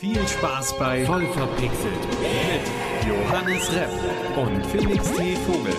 Viel Spaß bei Voll verpixelt mit Johannes Repp und Felix T. Vogel.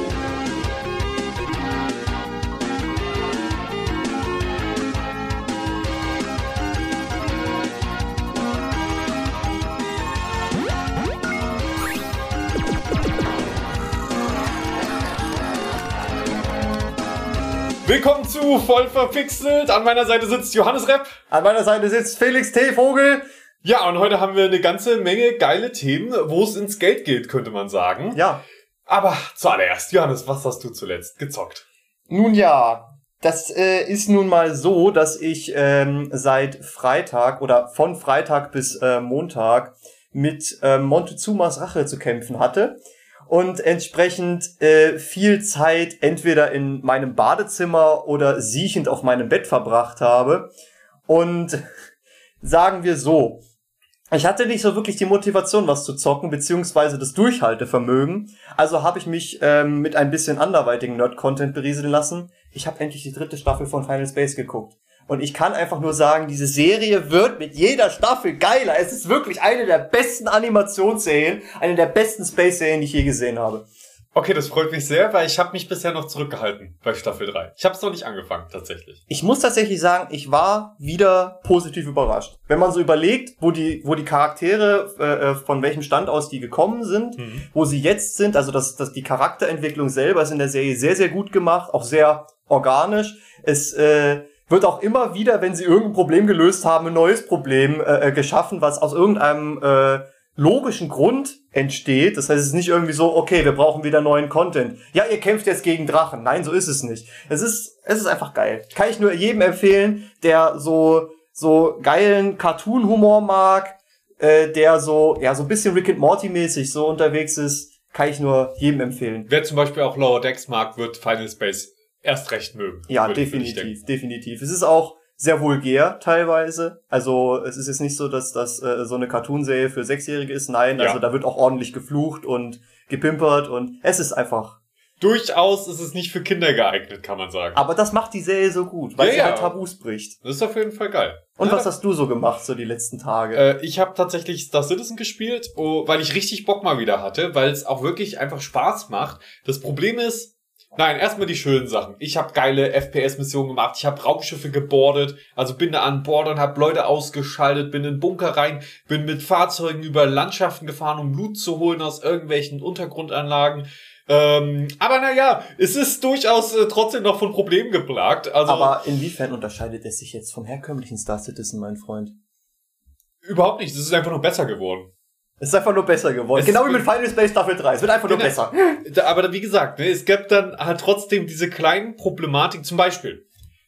Willkommen zu Voll verpixelt. An meiner Seite sitzt Johannes Repp. An meiner Seite sitzt Felix T. Vogel. Ja, und heute haben wir eine ganze Menge geile Themen, wo es ins Geld geht, könnte man sagen. Ja. Aber zuallererst, Johannes, was hast du zuletzt gezockt? Nun ja, das äh, ist nun mal so, dass ich ähm, seit Freitag oder von Freitag bis äh, Montag mit äh, Montezumas Rache zu kämpfen hatte und entsprechend äh, viel Zeit entweder in meinem Badezimmer oder siechend auf meinem Bett verbracht habe. Und sagen wir so, ich hatte nicht so wirklich die Motivation, was zu zocken, beziehungsweise das Durchhaltevermögen. Also habe ich mich ähm, mit ein bisschen anderweitigen Nerd-Content berieseln lassen. Ich habe endlich die dritte Staffel von Final Space geguckt. Und ich kann einfach nur sagen, diese Serie wird mit jeder Staffel geiler. Es ist wirklich eine der besten Animationsserien, eine der besten Space-Serien, die ich je gesehen habe. Okay, das freut mich sehr, weil ich habe mich bisher noch zurückgehalten bei Staffel 3. Ich habe es noch nicht angefangen, tatsächlich. Ich muss tatsächlich sagen, ich war wieder positiv überrascht. Wenn man so überlegt, wo die, wo die Charaktere, äh, von welchem Stand aus die gekommen sind, Mhm. wo sie jetzt sind, also dass, dass die Charakterentwicklung selber ist in der Serie sehr, sehr gut gemacht, auch sehr organisch. Es äh, wird auch immer wieder, wenn sie irgendein Problem gelöst haben, ein neues Problem äh, äh, geschaffen, was aus irgendeinem äh, logischen Grund entsteht. Das heißt, es ist nicht irgendwie so, okay, wir brauchen wieder neuen Content. Ja, ihr kämpft jetzt gegen Drachen. Nein, so ist es nicht. Es ist, es ist einfach geil. Kann ich nur jedem empfehlen, der so, so geilen Cartoon-Humor mag, äh, der so, ja, so ein bisschen Rick and Morty-mäßig so unterwegs ist, kann ich nur jedem empfehlen. Wer zum Beispiel auch Lower Decks mag, wird Final Space erst recht mögen. Ja, definitiv, definitiv. Es ist auch sehr vulgär teilweise. Also es ist jetzt nicht so, dass das äh, so eine Cartoonserie für Sechsjährige ist. Nein, Ja. also da wird auch ordentlich geflucht und gepimpert und es ist einfach. Durchaus ist es nicht für Kinder geeignet, kann man sagen. Aber das macht die Serie so gut, weil Ja, sie ja. halt Tabus bricht. Das ist auf jeden Fall geil. Und Ja, was hast du so gemacht so die letzten Tage? Äh, ich habe tatsächlich Star Citizen gespielt, oh, weil ich richtig Bock mal wieder hatte, weil es auch wirklich einfach Spaß macht. Das Problem ist, nein, erstmal die schönen Sachen. Ich habe geile FPS-Missionen gemacht, ich habe Raumschiffe gebordet, also bin da an Bord und habe Leute ausgeschaltet, bin in Bunker rein, bin mit Fahrzeugen über Landschaften gefahren, um Loot zu holen aus irgendwelchen Untergrundanlagen. Ähm, aber naja, es ist durchaus äh, trotzdem noch von Problemen geplagt. Also Aber inwiefern unterscheidet es sich jetzt vom herkömmlichen Star Citizen, mein Freund? überhaupt nicht. Es ist einfach nur besser geworden. Es ist einfach nur besser geworden. Es genau wie mit Final Space Staffel 3. Es wird einfach nur Genau. besser. Aber wie gesagt, ne, es gibt dann halt trotzdem diese kleinen Problematiken. Zum Beispiel,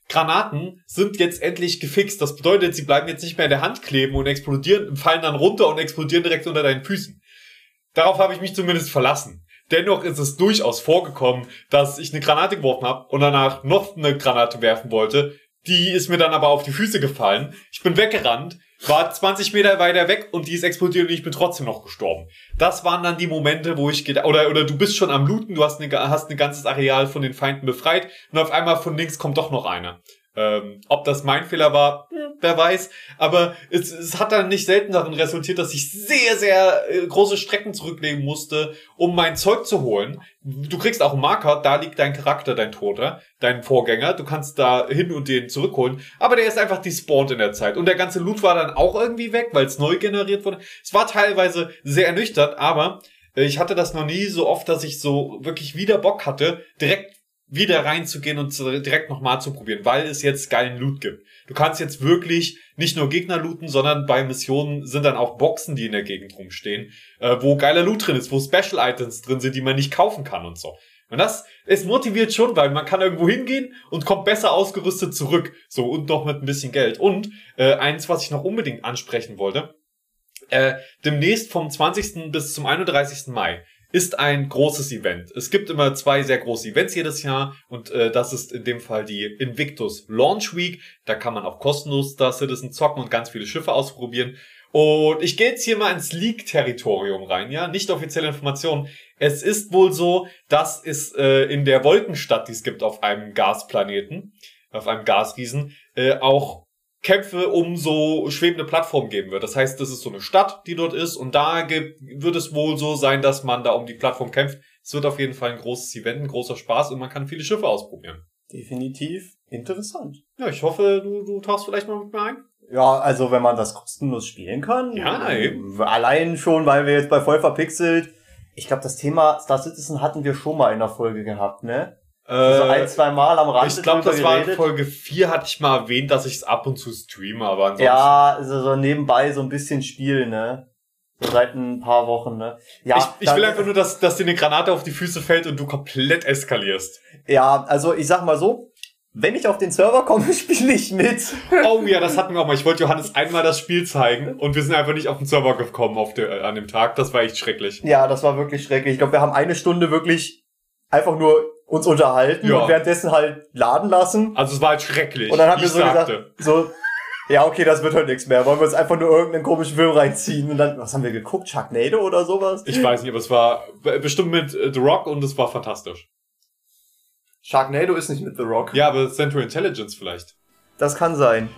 Granaten sind jetzt endlich gefixt. Das bedeutet, sie bleiben jetzt nicht mehr in der Hand kleben und explodieren, fallen dann runter und explodieren direkt unter deinen Füßen. Darauf habe ich mich zumindest verlassen. Dennoch ist es durchaus vorgekommen, dass ich eine Granate geworfen habe und danach noch eine Granate werfen wollte. Die ist mir dann aber auf die Füße gefallen. Ich bin weggerannt, war 20 Meter weiter weg und die ist explodiert und ich bin trotzdem noch gestorben. Das waren dann die Momente, wo ich gedacht, oder, oder du bist schon am Looten, du hast, eine, hast ein ganzes Areal von den Feinden befreit und auf einmal von links kommt doch noch einer. Ähm, ob das mein Fehler war, hm, wer weiß. Aber es, es hat dann nicht selten darin resultiert, dass ich sehr, sehr äh, große Strecken zurücklegen musste, um mein Zeug zu holen. Du kriegst auch einen Marker, da liegt dein Charakter, dein Toter, dein Vorgänger. Du kannst da hin und den zurückholen. Aber der ist einfach despawned in der Zeit. Und der ganze Loot war dann auch irgendwie weg, weil es neu generiert wurde. Es war teilweise sehr ernüchtert, aber äh, ich hatte das noch nie so oft, dass ich so wirklich wieder Bock hatte, direkt wieder reinzugehen und direkt nochmal zu probieren, weil es jetzt geilen Loot gibt. Du kannst jetzt wirklich nicht nur Gegner looten, sondern bei Missionen sind dann auch Boxen, die in der Gegend rumstehen, äh, wo geiler Loot drin ist, wo Special Items drin sind, die man nicht kaufen kann und so. Und das, es motiviert schon, weil man kann irgendwo hingehen und kommt besser ausgerüstet zurück. So, und noch mit ein bisschen Geld. Und äh, eins, was ich noch unbedingt ansprechen wollte, äh, demnächst vom 20. bis zum 31. Mai ist ein großes Event. Es gibt immer zwei sehr große Events jedes Jahr und äh, das ist in dem Fall die Invictus Launch Week. Da kann man auch kostenlos Star Citizen zocken und ganz viele Schiffe ausprobieren. Und ich gehe jetzt hier mal ins Leak-Territorium rein, ja, nicht offizielle Informationen. Es ist wohl so, dass es äh, in der Wolkenstadt, die es gibt auf einem Gasplaneten, auf einem Gasriesen, äh, auch Kämpfe um so schwebende Plattformen geben wird. Das heißt, das ist so eine Stadt, die dort ist und da gibt, wird es wohl so sein, dass man da um die Plattform kämpft. Es wird auf jeden Fall ein großes Event, ein großer Spaß und man kann viele Schiffe ausprobieren. Definitiv interessant. Ja, ich hoffe, du, du tauchst vielleicht mal mit mir ein. Ja, also wenn man das kostenlos spielen kann. Ja, eben. Allein schon, weil wir jetzt bei voll verpixelt. Ich glaube, das Thema Star Citizen hatten wir schon mal in der Folge gehabt, ne? Also ein, zwei Mal am Rand. Äh, ich glaube, das war in Folge 4, hatte ich mal erwähnt, dass ich es ab und zu streame, aber ansonsten. Ja, also so nebenbei so ein bisschen spielen, ne? So seit ein paar Wochen, ne? Ja, ich, ich will einfach nur, dass, dass dir eine Granate auf die Füße fällt und du komplett eskalierst. Ja, also ich sag mal so, wenn ich auf den Server komme, spiele ich mit. Oh ja, das hatten wir auch mal. Ich wollte Johannes einmal das Spiel zeigen und wir sind einfach nicht auf den Server gekommen auf der, äh, an dem Tag. Das war echt schrecklich. Ja, das war wirklich schrecklich. Ich glaube, wir haben eine Stunde wirklich einfach nur uns unterhalten Ja. und währenddessen halt laden lassen. Also es war halt schrecklich. Und dann haben wir so sagte. gesagt, so, ja, okay, das wird heute nichts mehr. Wollen wir uns einfach nur irgendeinen komischen Film reinziehen und dann, was haben wir geguckt? Sharknado oder sowas? Ich weiß nicht, aber es war bestimmt mit äh, The Rock und es war fantastisch. Sharknado ist nicht mit The Rock. Ja, aber Central Intelligence vielleicht. Das kann sein.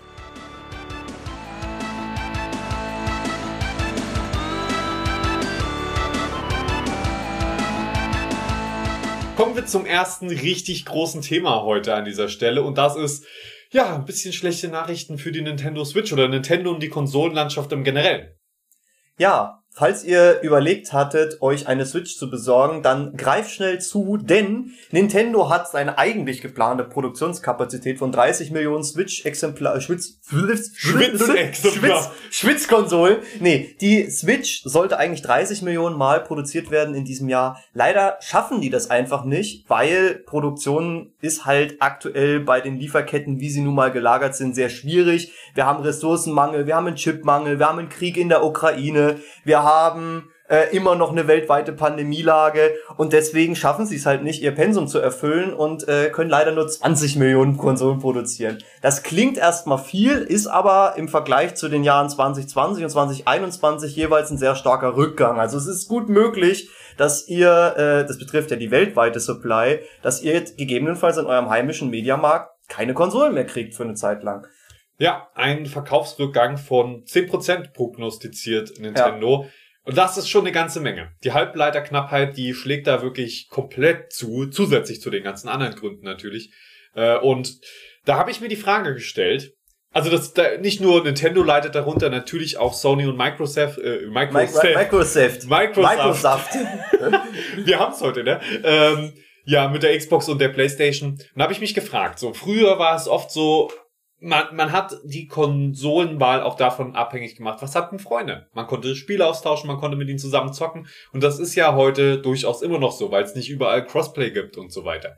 Kommen wir zum ersten richtig großen Thema heute an dieser Stelle und das ist ja ein bisschen schlechte Nachrichten für die Nintendo Switch oder Nintendo und die Konsolenlandschaft im Generellen. Ja, falls ihr überlegt hattet, euch eine Switch zu besorgen, dann greift schnell zu, denn Nintendo hat seine eigentlich geplante Produktionskapazität von 30 Millionen Switch-Exemplar, Schwitz, Schwitz-Exemplar. Schwitz, Schwitzkonsolen. Nee, die Switch sollte eigentlich 30 Millionen Mal produziert werden in diesem Jahr. Leider schaffen die das einfach nicht, weil Produktion ist halt aktuell bei den Lieferketten, wie sie nun mal gelagert sind, sehr schwierig. Wir haben Ressourcenmangel, wir haben einen Chipmangel, wir haben einen Krieg in der Ukraine, wir haben äh, immer noch eine weltweite Pandemielage und deswegen schaffen sie es halt nicht, ihr Pensum zu erfüllen und äh, können leider nur 20 Millionen Konsolen produzieren. Das klingt erstmal viel, ist aber im Vergleich zu den Jahren 2020 und 2021 jeweils ein sehr starker Rückgang. Also es ist gut möglich, dass ihr, äh, das betrifft ja die weltweite Supply, dass ihr gegebenenfalls in eurem heimischen Mediamarkt keine Konsolen mehr kriegt für eine Zeit lang. Ja, ein Verkaufsrückgang von 10% prognostiziert Nintendo. Und das ist schon eine ganze Menge. Die Halbleiterknappheit, die schlägt da wirklich komplett zu, zusätzlich zu den ganzen anderen Gründen natürlich. Äh, Und da habe ich mir die Frage gestellt, also das da, nicht nur Nintendo leidet darunter, natürlich auch Sony und Microsoft, äh, Microsoft, Microsoft. Microsoft. Wir haben's heute, ne? Ähm, ja, mit der Xbox und der Playstation. Und habe ich mich gefragt, so früher war es oft so, man, man hat die Konsolenwahl auch davon abhängig gemacht, was hatten Freunde. Man konnte Spiele austauschen, man konnte mit ihnen zusammen zocken. Und das ist ja heute durchaus immer noch so, weil es nicht überall Crossplay gibt und so weiter.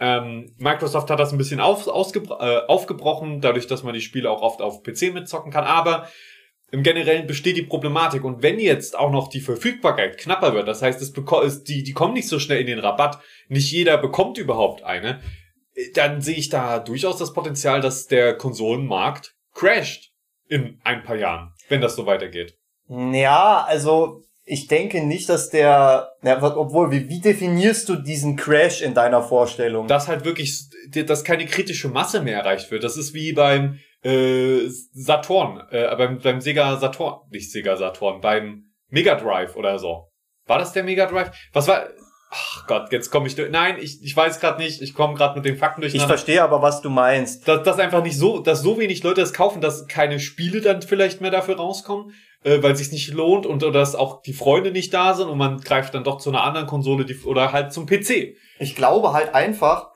Ähm, Microsoft hat das ein bisschen auf, äh, aufgebrochen, dadurch, dass man die Spiele auch oft auf PC mitzocken kann. Aber im Generellen besteht die Problematik. Und wenn jetzt auch noch die Verfügbarkeit knapper wird, das heißt, es die, die kommen nicht so schnell in den Rabatt, nicht jeder bekommt überhaupt eine, dann sehe ich da durchaus das Potenzial, dass der Konsolenmarkt crasht in ein paar Jahren, wenn das so weitergeht. Ja, also ich denke nicht, dass der, ja, obwohl, wie, wie definierst du diesen Crash in deiner Vorstellung? Dass halt wirklich, dass keine kritische Masse mehr erreicht wird. Das ist wie beim äh, Saturn, äh, beim, beim Sega Saturn, nicht Sega Saturn, beim Mega Drive oder so. War das der Mega Drive? Was war? Ach Gott, jetzt komme ich durch. Nein, ich, ich weiß gerade nicht. Ich komme gerade mit den Fakten ich durcheinander. verstehe aber, was du meinst. dass, dass einfach nicht so, dass so wenig Leute es kaufen, dass keine Spiele dann vielleicht mehr dafür rauskommen, äh, weil es sich nicht lohnt und oder dass auch die Freunde nicht da sind und man greift dann doch zu einer anderen Konsole die, oder halt zum PC. Ich glaube halt einfach,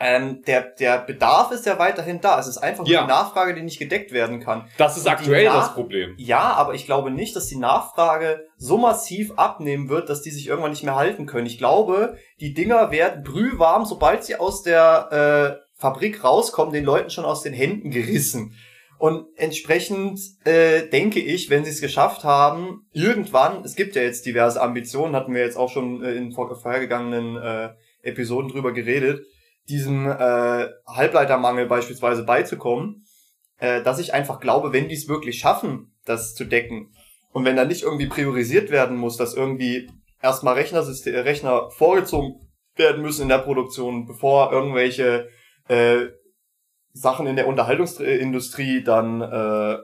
ähm, der, der Bedarf ist ja weiterhin da. Es ist einfach nur Ja. die Nachfrage, die nicht gedeckt werden kann. Das ist Und aktuell das Problem. Ja, aber ich glaube nicht, dass die Nachfrage so massiv abnehmen wird, dass die sich irgendwann nicht mehr halten können. Ich glaube, die Dinger werden brühwarm, sobald sie aus der äh, Fabrik rauskommen, den Leuten schon aus den Händen gerissen. Und entsprechend äh, denke ich, wenn sie es geschafft haben, irgendwann, es gibt ja jetzt diverse Ambitionen, hatten wir jetzt auch schon äh, in vor- vorhergegangenen äh, Episoden drüber geredet, diesem äh, Halbleitermangel beispielsweise beizukommen, äh, dass ich einfach glaube, wenn die es wirklich schaffen, das zu decken, und wenn da nicht irgendwie priorisiert werden muss, dass irgendwie erstmal Rechnersystem, äh, Rechner vorgezogen werden müssen in der Produktion, bevor irgendwelche äh, Sachen in der Unterhaltungsindustrie dann äh,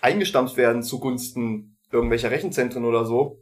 eingestampft werden zugunsten irgendwelcher Rechenzentren oder so,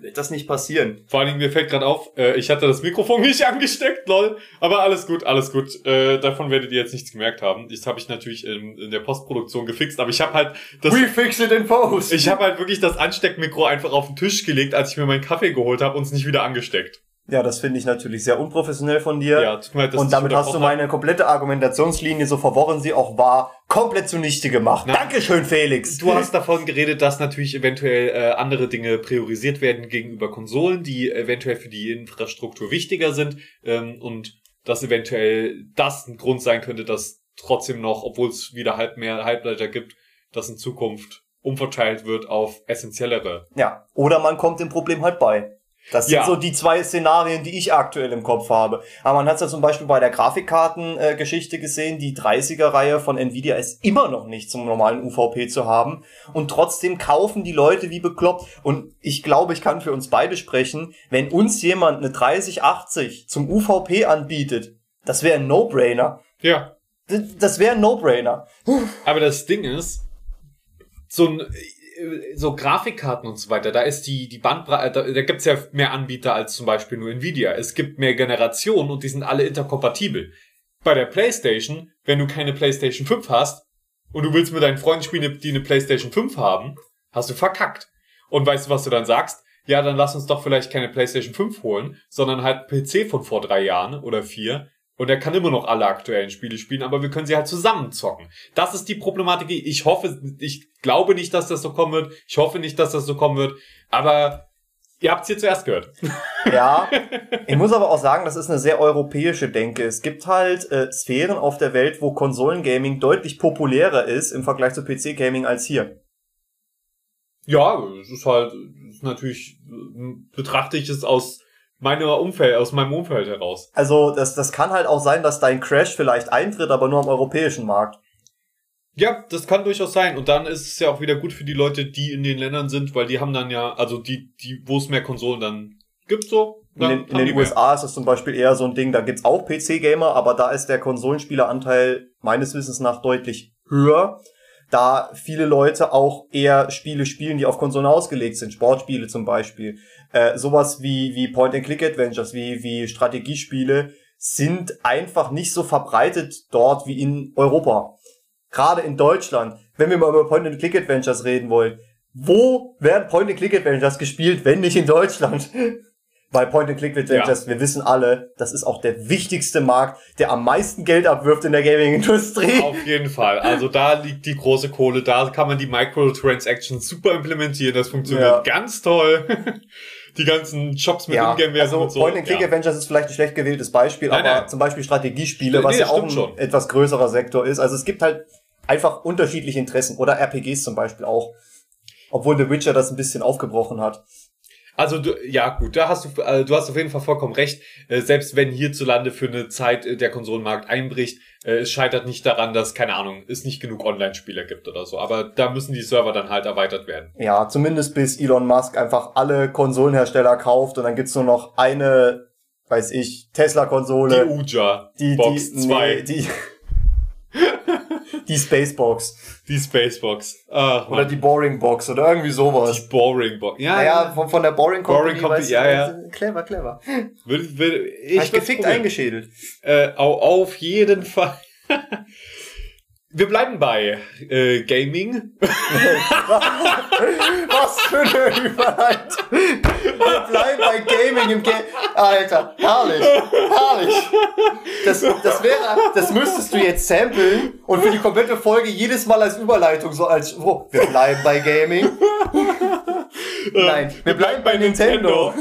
wird das nicht passieren. Vor allen Dingen, mir fällt gerade auf, äh, ich hatte das Mikrofon nicht angesteckt, lol. Aber alles gut, alles gut. Äh, davon werdet ihr jetzt nichts gemerkt haben. Das habe ich natürlich in, in der Postproduktion gefixt, aber ich habe halt das. We fix it in post. Ich habe halt wirklich das Ansteckmikro einfach auf den Tisch gelegt, als ich mir meinen Kaffee geholt habe und es nicht wieder angesteckt. Ja, das finde ich natürlich sehr unprofessionell von dir. Ja, tut mir leid, und damit hast du meine komplette Argumentationslinie, so verworren sie auch war, komplett zunichte gemacht. Na, Dankeschön, Felix. Du hast davon geredet, dass natürlich eventuell äh, andere Dinge priorisiert werden gegenüber Konsolen, die eventuell für die Infrastruktur wichtiger sind ähm, und dass eventuell das ein Grund sein könnte, dass trotzdem noch, obwohl es wieder halb mehr Halbleiter gibt, dass in Zukunft umverteilt wird auf essentiellere. Ja, oder man kommt dem Problem halt bei. Das sind Ja. so die zwei Szenarien, die ich aktuell im Kopf habe. Aber man hat es ja zum Beispiel bei der Grafikkartengeschichte gesehen. Die 30er-Reihe von Nvidia ist immer noch nicht zum normalen UVP zu haben. Und trotzdem kaufen die Leute wie bekloppt. Und ich glaube, ich kann für uns beide sprechen, wenn uns jemand eine 3080 zum UVP anbietet, das wäre ein No-Brainer. Ja. D- Das wäre ein No-Brainer. Aber das Ding ist, so ein so Grafikkarten und so weiter, da ist die, die Bandbreite, da, da gibt's ja mehr Anbieter als zum Beispiel nur Nvidia. Es gibt mehr Generationen und die sind alle interkompatibel. Bei der Playstation, wenn du keine Playstation 5 hast und du willst mit deinen Freunden spielen, die eine Playstation 5 haben, hast du verkackt. Und weißt du, was du dann sagst? Ja, dann lass uns doch vielleicht keine Playstation 5 holen, sondern halt PC von vor drei Jahren oder vier. Und er kann immer noch alle aktuellen Spiele spielen, aber wir können sie halt zusammen zocken. Das ist die Problematik. Ich hoffe, ich glaube nicht, dass das so kommen wird. Ich hoffe nicht, dass das so kommen wird. Aber ihr habt es hier zuerst gehört. Ja, ich muss aber auch sagen, das ist eine sehr europäische Denke. Es gibt halt äh, Sphären auf der Welt, wo Konsolengaming deutlich populärer ist im Vergleich zu PC-Gaming als hier. Ja, es ist halt, es ist natürlich, äh, betrachte ich es aus meiner Umfeld, aus meinem Umfeld heraus. Also das, das kann halt auch sein, dass dein Crash vielleicht eintritt, aber nur am europäischen Markt. Ja, das kann durchaus sein. Und dann ist es ja auch wieder gut für die Leute, die in den Ländern sind, weil die haben dann ja, also die, die, wo es mehr Konsolen dann gibt, so. In Dann den, in den die mehr. USA ist das zum Beispiel eher so ein Ding, da gibt's auch PC-Gamer, aber da ist der Konsolenspieleranteil meines Wissens nach deutlich höher, da viele Leute auch eher Spiele spielen, die auf Konsolen ausgelegt sind, Sportspiele zum Beispiel. Äh, sowas wie, wie Point-and-Click-Adventures, wie, wie Strategiespiele sind einfach nicht so verbreitet dort wie in Europa. Gerade in Deutschland, wenn wir mal über Point-and-Click-Adventures reden wollen, wo werden Point-and-Click-Adventures gespielt, wenn nicht in Deutschland? Bei Point-and-Click-Adventures, wir wissen alle, das ist auch der wichtigste Markt, der am meisten Geld abwirft in der Gaming-Industrie. Auf jeden Fall. Also da liegt die große Kohle. Da kann man die Microtransactions super implementieren. Das funktioniert Ja. ganz toll. Die ganzen Shops mit Ja, Ingame-Werten also und so. Point-and-Click-Adventures ist vielleicht ein schlecht gewähltes Beispiel, Nein, aber nein. zum Beispiel Strategiespiele, Nee, was ja das auch ein schon. etwas größerer Sektor ist. Also es gibt halt einfach unterschiedliche Interessen oder RPGs zum Beispiel auch. Obwohl The Witcher das ein bisschen aufgebrochen hat. Also du, ja gut, da hast du, äh, du hast auf jeden Fall vollkommen recht. Äh, selbst wenn hierzulande für eine Zeit äh, der Konsolenmarkt einbricht, äh, es scheitert nicht daran, dass keine Ahnung, es nicht genug Online-Spieler gibt oder so. Aber da müssen die Server dann halt erweitert werden. Ja, zumindest bis Elon Musk einfach alle Konsolenhersteller kauft und dann gibt's nur noch eine, weiß ich, Die Tesla-Konsole. Uja Die, Box die, 2, nee, die, die Spacebox. die Spacebox. Ach, Oder die Boring Box oder irgendwie sowas. die Boring Box. Ja, Naja, von, von der Boring Company. Boring Company, ja, ja. du, Clever, clever. Will, will, ich ich gefickt probieren. eingeschädelt. Äh, au- auf jeden Fall. Wir bleiben bei äh, Gaming. Was für eine Überleitung. Wir bleiben bei Gaming im Game. Alter, herrlich, herrlich. Das, das wäre, das müsstest du jetzt samplen und für die komplette Folge jedes Mal als Überleitung so als, oh, wir bleiben bei Gaming. Nein, wir bleiben bei Nintendo.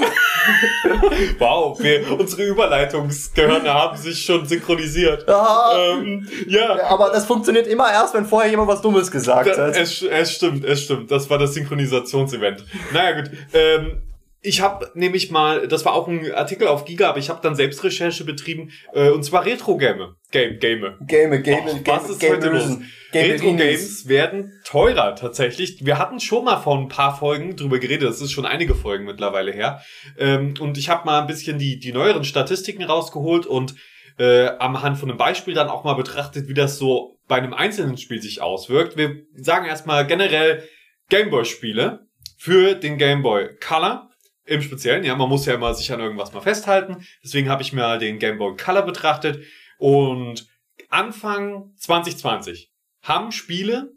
wow, wir, unsere Überleitungsgehirne haben sich schon synchronisiert. Ähm, ja, aber das funktioniert immer erst, wenn vorher jemand was Dummes gesagt da, hat. es, es stimmt, es stimmt. Das war das Synchronisationsevent. Naja, gut. Ähm, ich habe nämlich mal, das war auch ein Artikel auf Giga, aber ich habe dann selbst Recherche betrieben, äh, und zwar Retro-Game. Game, Game. Game, Game, Och, Game, was ist Game heute los? Game Retro-Games werden teurer tatsächlich. Wir hatten schon mal vor ein paar Folgen drüber geredet, das ist schon einige Folgen mittlerweile her. Ähm, und ich habe mal ein bisschen die, die neueren Statistiken rausgeholt und äh, am Hand von einem Beispiel dann auch mal betrachtet, wie das so bei einem einzelnen Spiel sich auswirkt. Wir sagen erstmal generell Gameboy-Spiele für den Gameboy Color im Speziellen. Ja, man muss ja immer sich an irgendwas mal festhalten. Deswegen habe ich mir den Gameboy Color betrachtet und Anfang 2020 haben Spiele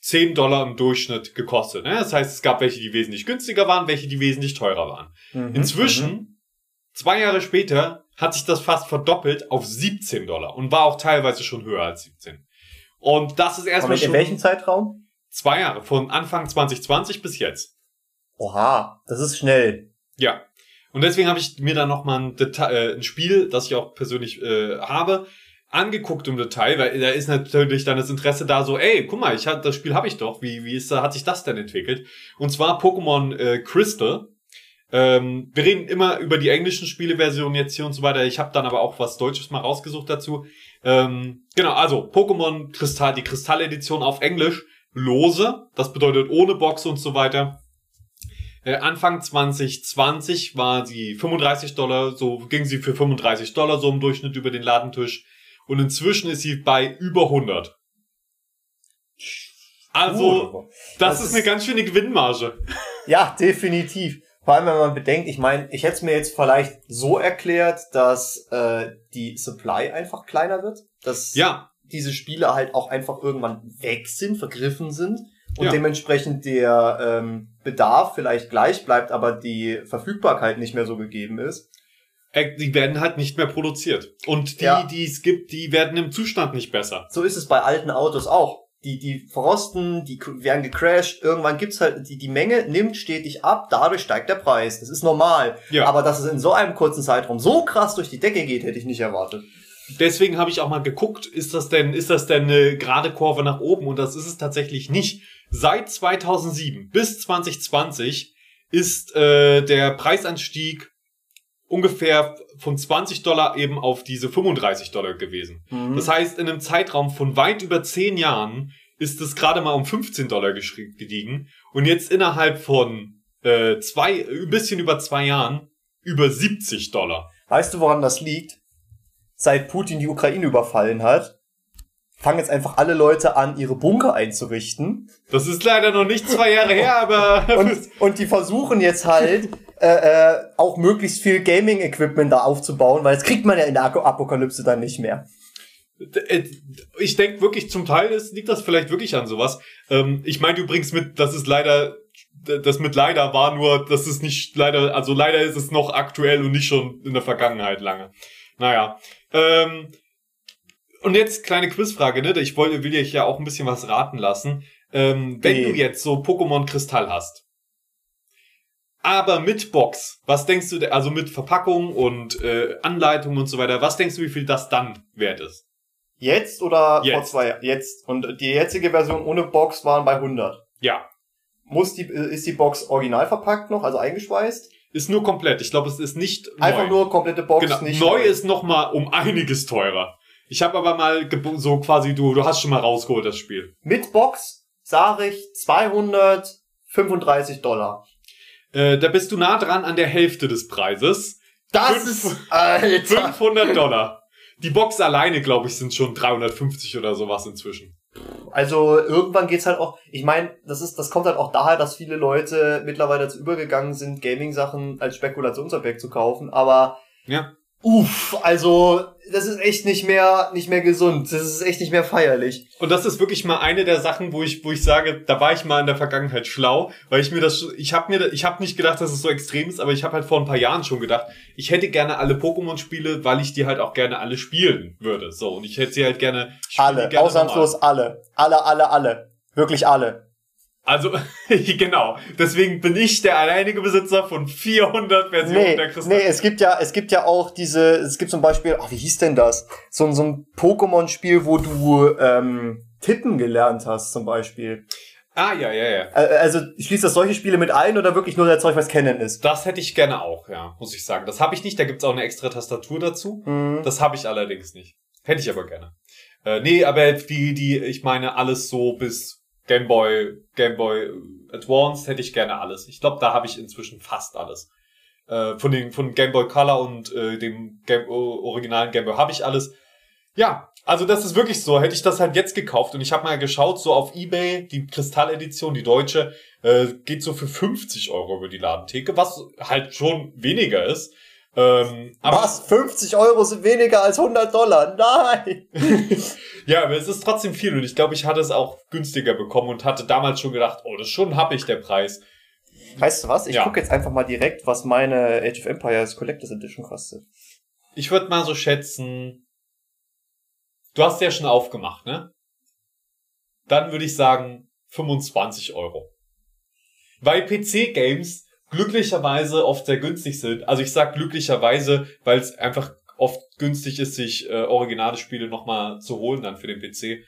10 Dollar im Durchschnitt gekostet. Ne? Das heißt, es gab welche, die wesentlich günstiger waren, welche, die wesentlich teurer waren. Mhm. Inzwischen, Mhm. zwei Jahre später, hat sich das fast verdoppelt auf 17 Dollar und war auch teilweise schon höher als 17. Und das ist erstmal Moment, in schon welchem Zeitraum? zwei Jahre, von Anfang 2020 bis jetzt. Oha, das ist schnell. Ja. Und deswegen habe ich mir dann nochmal ein, Detail, äh, ein Spiel, das ich auch persönlich äh, habe, angeguckt im Detail, weil da ist natürlich dann das Interesse da so, ey, guck mal, ich hab, das Spiel habe ich doch, wie, wie ist, da- hat sich das denn entwickelt? Und zwar Pokémon äh, Crystal. Ähm, wir reden immer über die englischen Spieleversionen jetzt hier und so weiter. Ich habe dann aber auch was Deutsches mal rausgesucht dazu. Ähm, genau, also Pokémon Kristall, die Kristall-Edition auf Englisch, lose, das bedeutet ohne Box und so weiter. Äh, Anfang 2020 war sie 35 Dollar, so ging sie für 35 Dollar so im Durchschnitt über den Ladentisch. Und inzwischen ist sie bei über 100. Also, das, das ist ist- eine ganz schöne Gewinnmarge. Ja, definitiv. Vor allem, wenn man bedenkt, ich meine, ich hätte es mir jetzt vielleicht so erklärt, dass äh, die Supply einfach kleiner wird, dass Ja, diese Spiele halt auch einfach irgendwann weg sind, vergriffen sind und Ja. dementsprechend der ähm, Bedarf vielleicht gleich bleibt, aber die Verfügbarkeit nicht mehr so gegeben ist. äh, die werden halt nicht mehr produziert. Und die, Ja. die es gibt, die werden im Zustand nicht besser. So ist es bei alten Autos auch. Die, die verrosten, die werden gecrashed, irgendwann gibt's halt, die, die Menge nimmt stetig ab, dadurch steigt der Preis. Das ist normal. Ja. Aber dass es in so einem kurzen Zeitraum so krass durch die Decke geht, hätte ich nicht erwartet. Deswegen habe ich auch mal geguckt, ist das denn, ist das denn eine gerade Kurve nach oben? Und das ist es tatsächlich nicht. Seit 2007 bis 2020 ist äh, der Preisanstieg ungefähr von 20 Dollar eben auf diese 35 Dollar gewesen. Mhm. Das heißt, in einem Zeitraum von weit über 10 Jahren ist es gerade mal um 15 Dollar gestiegen und jetzt innerhalb von äh, zwei, ein bisschen über zwei Jahren über 70 Dollar. Weißt du, woran das liegt? Seit Putin die Ukraine überfallen hat, fangen jetzt einfach alle Leute an, ihre Bunker einzurichten. Das ist leider noch nicht zwei Jahre her, aber Und, und die versuchen jetzt halt, äh, äh, auch möglichst viel Gaming-Equipment da aufzubauen, weil das kriegt man ja in der Apokalypse dann nicht mehr. Äh, ich denke wirklich, zum Teil ist, liegt das vielleicht wirklich an sowas. Ähm, ich meine übrigens mit, das ist leider, das mit leider war nur, das ist nicht leider, also leider ist es noch aktuell und nicht schon in der Vergangenheit lange. Naja. Ähm, und jetzt kleine Quizfrage, ne? Ich wollte, will dir ja auch ein bisschen was raten lassen. Ähm, wenn Nee. du jetzt so Pokémon Kristall hast, aber mit Box, was denkst du, also mit Verpackung und äh, Anleitung und so weiter, was denkst du, wie viel das dann wert ist? Jetzt oder vor Jetzt. zwei Jahren? Jetzt. Und die jetzige Version ohne Box waren bei 100. Ja, Muss die, ist die Box original verpackt noch, also eingeschweißt? Ist nur komplett. Ich glaube, es ist nicht Einfach neu. nur komplette Box, genau. nicht neu ist noch mal um einiges teurer. Ich habe aber mal so quasi du du hast schon mal rausgeholt das Spiel. Mit Box sage ich 235 Dollar. Äh, da bist du nah dran an der Hälfte des Preises. Das Fünf- ist, Alter. 500 Dollar. Die Box alleine, glaube ich, sind schon 350 oder sowas inzwischen. Also irgendwann geht's halt auch, ich meine, das ist, das kommt halt auch daher, dass viele Leute mittlerweile dazu übergegangen sind, Gaming-Sachen als Spekulationsobjekt zu kaufen, aber Ja. uff, also das ist echt nicht mehr, nicht mehr gesund. Das ist echt nicht mehr feierlich. Und das ist wirklich mal eine der Sachen, wo ich, wo ich sage, da war ich mal in der Vergangenheit schlau, weil ich mir das, ich habe mir, ich habe nicht gedacht, dass es so extrem ist, aber ich habe halt vor ein paar Jahren schon gedacht, ich hätte gerne alle Pokémon-Spiele, weil ich die halt auch gerne alle spielen würde. So und ich hätte sie halt gerne. Alle, gerne ausnahmslos alle. Alle, alle, alle. Wirklich alle. Also, genau. Deswegen bin ich der alleinige Besitzer von 400 Versionen Nee, der Kristall. nee, es gibt ja, es gibt ja auch diese, es gibt zum Beispiel, ach, wie hieß denn das? So, ein- so ein Pokémon-Spiel, wo du ähm, tippen gelernt hast, zum Beispiel. Ah, ja, ja, ja. Also schließt das solche Spiele mit ein oder wirklich nur der Zeug, was kennen ist? Das hätte ich gerne auch, ja, muss ich sagen. Das habe ich nicht, da gibt's auch eine extra Tastatur dazu. Mhm. Das habe ich allerdings nicht. Hätte ich aber gerne. Äh, nee, aber die, die, ich meine, alles so bis Game Boy, Game Boy Advance hätte ich gerne alles. Ich glaube, da habe ich inzwischen fast alles. Äh, von den von Game Boy Color und äh, dem Game, originalen Game Boy habe ich alles. Ja, also das ist wirklich so. Hätte ich das halt jetzt gekauft und ich habe mal geschaut, so auf Ebay, die Kristalledition, die deutsche, äh, geht so für 50 Euro über die Ladentheke, was halt schon weniger ist. Ähm, Was? 50 Euro sind weniger als 100 Dollar? Nein! ja, aber es ist trotzdem viel und ich glaube, ich hatte es auch günstiger bekommen und hatte damals schon gedacht, oh, das ist schon happig der Preis. Weißt du was? Ich ja. gucke jetzt einfach mal direkt, was meine Age of Empires Collectors Edition kostet. Ich würde mal so schätzen, du hast ja schon aufgemacht, ne? Dann würde ich sagen 25 Euro. Weil PC-Games glücklicherweise oft sehr günstig sind. Also ich sag glücklicherweise, weil es einfach oft günstig ist, sich äh, originale Spiele nochmal zu holen dann für den PC.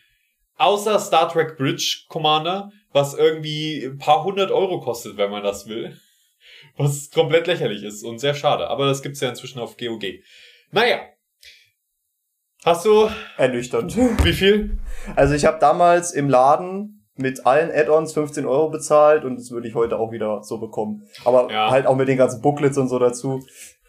Außer Star Trek Bridge Commander, was irgendwie ein paar hundert Euro kostet, wenn man das will. Was komplett lächerlich ist und sehr schade. Aber das gibt's ja inzwischen auf GOG. Naja. Hast du... Ernüchternd. Wie viel? Also ich habe damals im Laden mit allen Add-ons 15 Euro bezahlt und das würde ich heute auch wieder so bekommen. Aber ja. halt auch mit den ganzen Booklets und so dazu.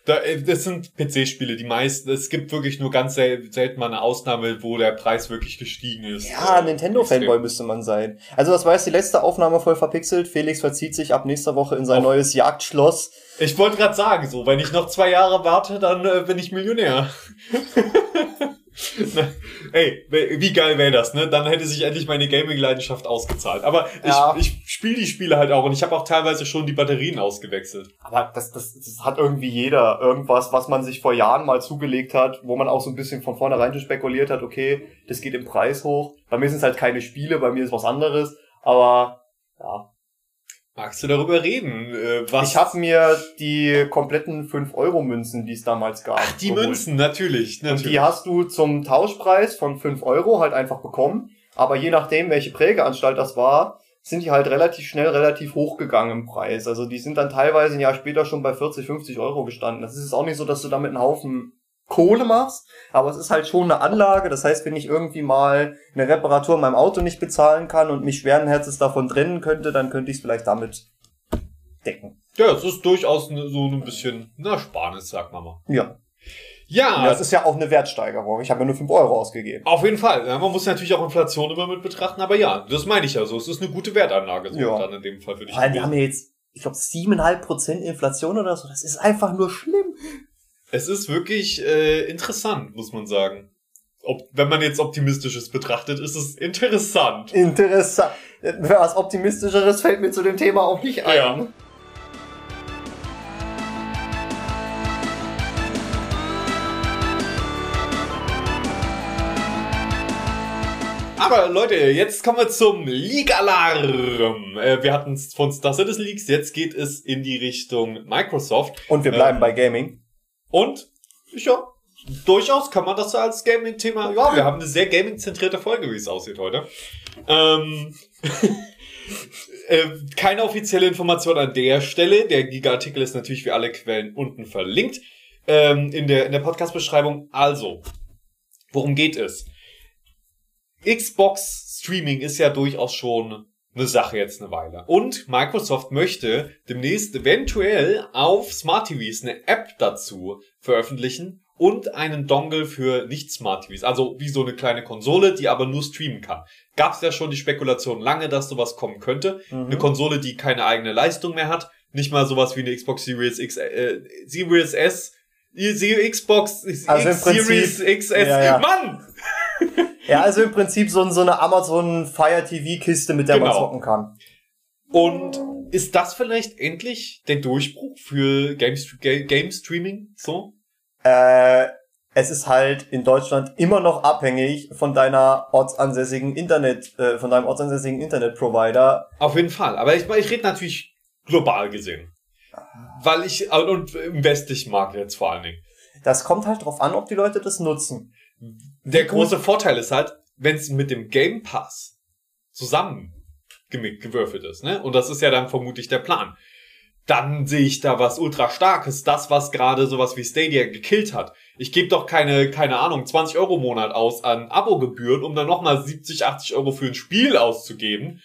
Da, äh, das sind PC-Spiele, die meisten. Es gibt wirklich nur ganz sel selten mal eine Ausnahme, wo der Preis wirklich gestiegen ist. Ja, Nintendo-Fanboy müsste man sein. Also das war jetzt die letzte Aufnahme voll verpixelt. Felix verzieht sich ab nächster Woche in sein Auf. neues Jagdschloss. Ich wollte gerade sagen, so, wenn ich noch zwei Jahre warte, dann äh, bin ich Millionär. Ey, wie geil wäre das, ne? Dann hätte sich endlich meine Gaming-Leidenschaft ausgezahlt. Aber ja. ich, ich spiele die Spiele halt auch und ich habe auch teilweise schon die Batterien ausgewechselt. Aber das, das, das hat irgendwie jeder irgendwas, was man sich vor Jahren mal zugelegt hat, wo man auch so ein bisschen von vornherein spekuliert hat, okay, das geht im Preis hoch. Bei mir sind es halt keine Spiele, bei mir ist was anderes. Aber ja, Magst du darüber reden? Äh, was? Ich habe mir die kompletten 5-Euro-Münzen, die es damals gab. Ach, die geholt. Münzen, natürlich, natürlich. Und die hast du zum Tauschpreis von 5 Euro halt einfach bekommen. Aber je nachdem, welche Prägeanstalt das war, sind die halt relativ schnell relativ hochgegangen im Preis. Also die sind dann teilweise ein Jahr später schon bei 40, 50 Euro gestanden. Das ist auch nicht so, dass du damit einen Haufen Kohle machst, aber es ist halt schon eine Anlage. Das heißt, wenn ich irgendwie mal eine Reparatur in meinem Auto nicht bezahlen kann und mich schweren Herzens davon trennen könnte, dann könnte ich es vielleicht damit decken. Ja, es ist durchaus so ein bisschen na Sparnis, sagt man mal. Ja. Ja. Und das ist ja auch eine Wertsteigerung. Ich habe ja nur 5 Euro ausgegeben. Auf jeden Fall. Ja, man muss natürlich auch Inflation immer mit betrachten, aber ja, das meine ich ja so. Es ist eine gute Wertanlage, so ja. dann in dem Fall würde ich. Weil wir haben ja jetzt, ich glaube, 7,5% Inflation oder so. Das ist einfach nur schlimm. Es ist wirklich äh, interessant, muss man sagen. Ob, wenn man jetzt Optimistisches betrachtet, ist es interessant. Interessant. Was Optimistischeres fällt mir zu dem Thema auch nicht ein. Ja. Aber Leute, jetzt kommen wir zum Leak-Alarm. Äh, wir hatten es von Star Citizen Leaks, jetzt geht es in die Richtung Microsoft. Und wir bleiben ähm, bei Gaming. Und ja, durchaus kann man das als Gaming-Thema. Ja, wir haben eine sehr gaming-zentrierte Folge, wie es aussieht heute. Ähm, äh, keine offizielle Information an der Stelle. Der Giga-Artikel ist natürlich wie alle Quellen unten verlinkt ähm, in der, in der Podcast-Beschreibung. Also, worum geht es? Xbox Streaming ist ja durchaus schon eine Sache jetzt eine Weile. Und Microsoft möchte demnächst eventuell auf Smart TVs eine App dazu veröffentlichen und einen Dongle für nicht Smart TVs. Also wie so eine kleine Konsole, die aber nur streamen kann. Gab es ja schon die Spekulation lange, dass sowas kommen könnte. Mhm. Eine Konsole, die keine eigene Leistung mehr hat. Nicht mal sowas wie eine Xbox Series X, äh, Series S, Xbox also X Series XS. Ja, ja. Mann! Ja, also im Prinzip so, so eine Amazon Fire TV Kiste, mit der genau. man zocken kann. Und ist das vielleicht endlich der Durchbruch für Game, Game Streaming? So? Äh, es ist halt in Deutschland immer noch abhängig von deiner ortsansässigen Internet, äh, von deinem ortsansässigen Internetprovider. Auf jeden Fall. Aber ich, ich rede natürlich global gesehen. Weil ich, und im westlichen Markt jetzt vor allen Dingen. Das kommt halt drauf an, ob die Leute das nutzen. Der große Vorteil ist halt, wenn es mit dem Game Pass zusammen gewürfelt ist, ne? Und das ist ja dann vermutlich der Plan. Dann sehe ich da was ultra starkes, das was gerade sowas wie Stadia gekillt hat. Ich gebe doch keine, keine Ahnung, 20 Euro im Monat aus an Abogebühren, um dann nochmal 70, 80 Euro für ein Spiel auszugeben.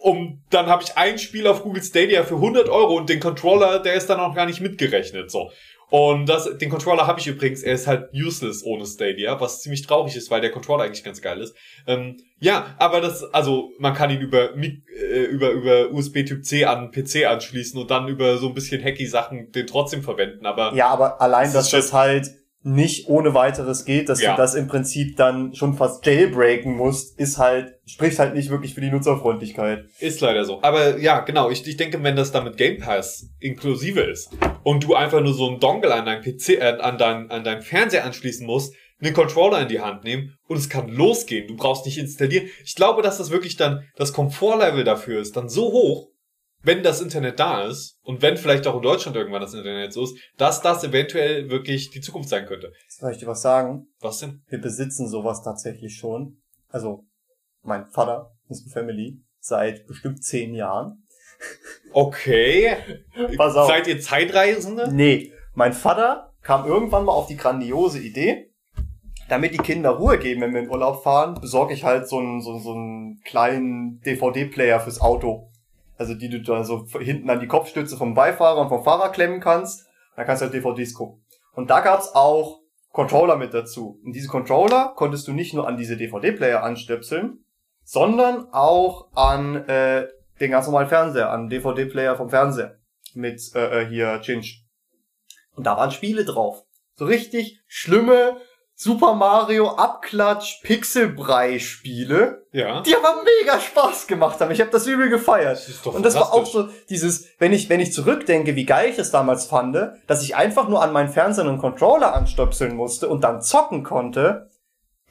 um dann habe ich ein Spiel auf Google Stadia für 100 Euro und den Controller, der ist dann auch gar nicht mitgerechnet. So. Und das, den Controller habe ich übrigens, er ist halt useless ohne Stadia, was ziemlich traurig ist, weil der Controller eigentlich ganz geil ist. Ähm, ja, aber das, also man kann ihn über äh, über über USB Typ C an PC anschließen und dann über so ein bisschen hacky Sachen den trotzdem verwenden. Aber ja, aber allein, das dass das halt nicht ohne weiteres geht, dass ja. du das im Prinzip dann schon fast jailbreaken musst, ist halt, spricht halt nicht wirklich für die Nutzerfreundlichkeit. Ist leider so. Aber ja, genau, ich, ich denke, wenn das damit Game Pass inklusive ist und du einfach nur so einen Dongle an deinem PC, äh, an dein, an deinem Fernseher anschließen musst, einen Controller in die Hand nehmen und es kann losgehen. Du brauchst nicht installieren. Ich glaube, dass das wirklich dann das Komfortlevel dafür ist, dann so hoch, wenn das Internet da ist und wenn vielleicht auch in Deutschland irgendwann das Internet so ist, dass das eventuell wirklich die Zukunft sein könnte. Soll ich dir was sagen? Was denn? Wir besitzen sowas tatsächlich schon. Also, mein Vater, unsere Family, seit bestimmt zehn Jahren. Okay. Pass auf. Seid ihr Zeitreisende? Nee. Mein Vater kam irgendwann mal auf die grandiose Idee, damit die Kinder Ruhe geben, wenn wir in Urlaub fahren, besorge ich halt so einen, so, so einen kleinen DVD-Player fürs Auto also die du da so hinten an die Kopfstütze vom Beifahrer und vom Fahrer klemmen kannst. Dann kannst du halt DVDs gucken. Und da gab's auch Controller mit dazu. Und diese Controller konntest du nicht nur an diese DVD-Player anstöpseln, sondern auch an äh, den ganz normalen Fernseher, an DVD-Player vom Fernseher mit äh, äh hier Chinch. Und da waren Spiele drauf. So richtig schlimme Super Mario Abklatsch Pixelbrei Spiele. Ja. Die aber mega Spaß gemacht haben. Ich habe das übel gefeiert. Das ist doch Und das war auch so dieses, wenn ich wenn ich zurückdenke, wie geil ich das damals fand, dass ich einfach nur an meinen Fernseher einen Controller anstöpseln musste und dann zocken konnte,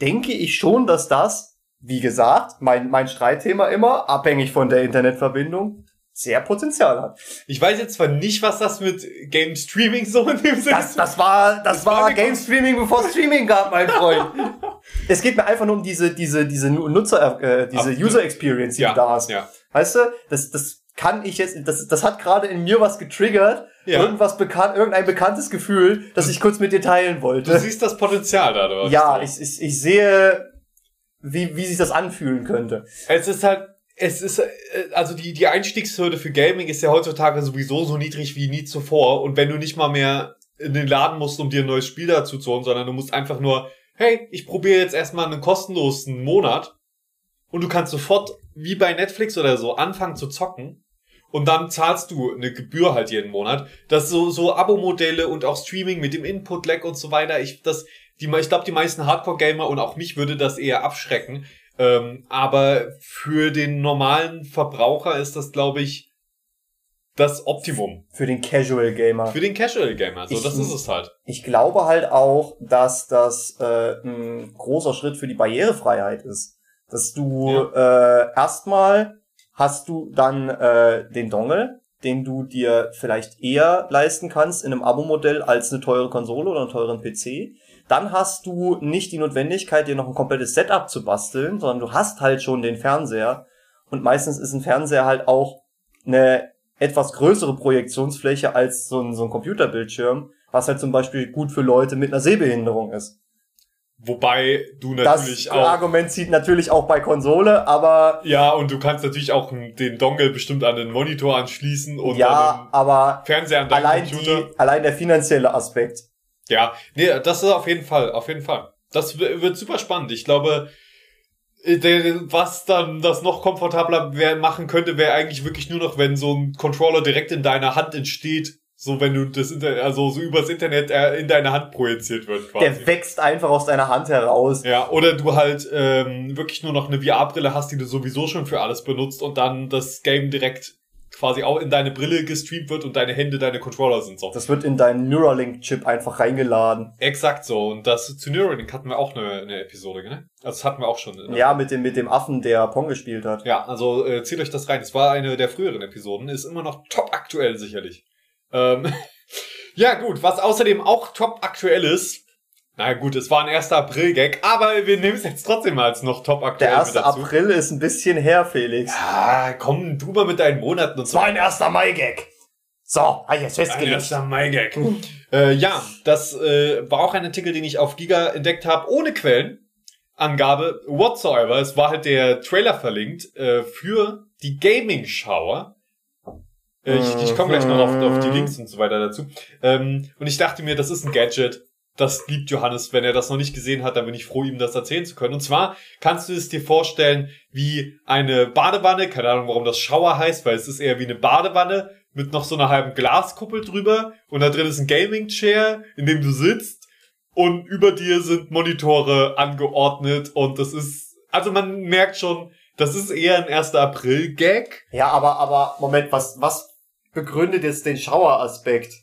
denke ich schon, dass das, wie gesagt, mein mein Streitthema immer abhängig von der Internetverbindung, sehr Potenzial hat. Ich weiß jetzt zwar nicht, was das mit Game Streaming so in dem Sinne ist. Das war, das, das war, war Game Streaming, bevor es Streaming gab, mein Freund. es geht mir einfach nur um diese, diese, diese Nutzer, äh, diese Ach, User Experience, die ja, du da hast. Ja. Weißt du, das, das kann ich jetzt, das, das hat gerade in mir was getriggert. Ja. Irgendwas bekannt, irgendein bekanntes Gefühl, das ich kurz mit dir teilen wollte. Du siehst das Potenzial da, oder? Ja, ich, ich, ich sehe, wie, wie sich das anfühlen könnte. Es ist halt, es ist, äh, also die, die Einstiegshürde für Gaming ist ja heutzutage sowieso so niedrig wie nie zuvor. Und wenn du nicht mal mehr in den Laden musst, um dir ein neues Spiel dazu zu holen, sondern du musst einfach nur, hey, ich probiere jetzt erstmal einen kostenlosen Monat und du kannst sofort, wie bei Netflix oder so, anfangen zu zocken. Und dann zahlst du eine Gebühr halt jeden Monat. Das so, so Abo-Modelle und auch Streaming mit dem Input-Lag und so weiter. Ich, das, die, ich glaube, die meisten Hardcore-Gamer und auch mich würde das eher abschrecken, ähm, aber für den normalen Verbraucher ist das, glaube ich, das Optimum. Für den Casual Gamer. Für den Casual Gamer, so ich, das ist es halt. Ich glaube halt auch, dass das äh, ein großer Schritt für die Barrierefreiheit ist. Dass du ja. äh, erstmal hast du dann äh, den Dongle, den du dir vielleicht eher leisten kannst in einem Abo-Modell als eine teure Konsole oder einen teuren PC dann hast du nicht die Notwendigkeit, dir noch ein komplettes Setup zu basteln, sondern du hast halt schon den Fernseher. Und meistens ist ein Fernseher halt auch eine etwas größere Projektionsfläche als so ein, so ein Computerbildschirm, was halt zum Beispiel gut für Leute mit einer Sehbehinderung ist. Wobei du natürlich das auch. Das Argument zieht natürlich auch bei Konsole, aber. Ja, und du kannst natürlich auch den Dongle bestimmt an den Monitor anschließen und ja, aber Fernseher an deinen allein Computer. Die, allein der finanzielle Aspekt. Ja, nee, das ist auf jeden Fall, auf jeden Fall. Das wird super spannend. Ich glaube, äh, was dann das noch komfortabler machen könnte, wäre eigentlich wirklich nur noch, wenn so ein Controller direkt in deiner Hand entsteht. So, wenn du das Internet, also so übers Internet äh, in deine Hand projiziert wird quasi. Der wächst einfach aus deiner Hand heraus. Ja, oder du halt ähm, wirklich nur noch eine VR-Brille hast, die du sowieso schon für alles benutzt und dann das Game direkt quasi auch in deine Brille gestreamt wird und deine Hände deine Controller sind so. Das wird in deinen Neuralink-Chip einfach reingeladen. Exakt so. Und das zu Neuralink hatten wir auch eine, eine Episode, ne? Also das hatten wir auch schon. Ne? Ja, mit dem, mit dem Affen, der Pong gespielt hat. Ja, also äh, zieht euch das rein. Es war eine der früheren Episoden, ist immer noch top aktuell sicherlich. Ähm, ja, gut, was außerdem auch top aktuell ist, na gut, es war ein 1. April-Gag, aber wir nehmen es jetzt trotzdem mal als noch top aktuell Der 1. April ist ein bisschen her, Felix. Ja, komm du mal mit deinen Monaten und so. Es war ein 1. Mai-Gag. So, hab ich jetzt festgelegt. Ein 1. Mai-Gag. äh, ja, das äh, war auch ein Artikel, den ich auf Giga entdeckt habe, ohne Quellenangabe whatsoever. Es war halt der Trailer verlinkt äh, für die Gaming-Shower. Äh, Ich, ich komme gleich noch auf, auf die Links und so weiter dazu. Ähm, und ich dachte mir, das ist ein Gadget. Das liebt Johannes. Wenn er das noch nicht gesehen hat, dann bin ich froh, ihm das erzählen zu können. Und zwar kannst du es dir vorstellen wie eine Badewanne. Keine Ahnung, warum das Shower heißt, weil es ist eher wie eine Badewanne mit noch so einer halben Glaskuppel drüber. Und da drin ist ein Gaming-Chair, in dem du sitzt. Und über dir sind Monitore angeordnet. Und das ist, also man merkt schon, das ist eher ein 1. April-Gag. Ja, aber, aber, Moment, was, was begründet jetzt den Schaueraspekt?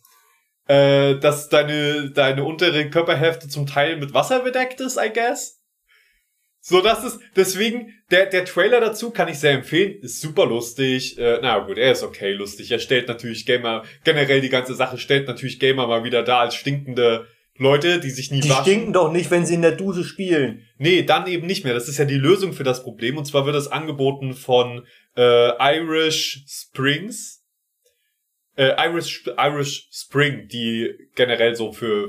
Äh, dass deine, deine untere Körperhälfte zum Teil mit Wasser bedeckt ist, I guess. So, das ist, deswegen, der, der Trailer dazu kann ich sehr empfehlen, ist super lustig, äh, na gut, er ist okay lustig, er stellt natürlich Gamer, generell die ganze Sache stellt natürlich Gamer mal wieder da als stinkende Leute, die sich nie Die waschen. stinken doch nicht, wenn sie in der Dusche spielen. Nee, dann eben nicht mehr. Das ist ja die Lösung für das Problem. Und zwar wird es angeboten von äh, Irish Springs. Äh, Irish, Irish Spring, die generell so für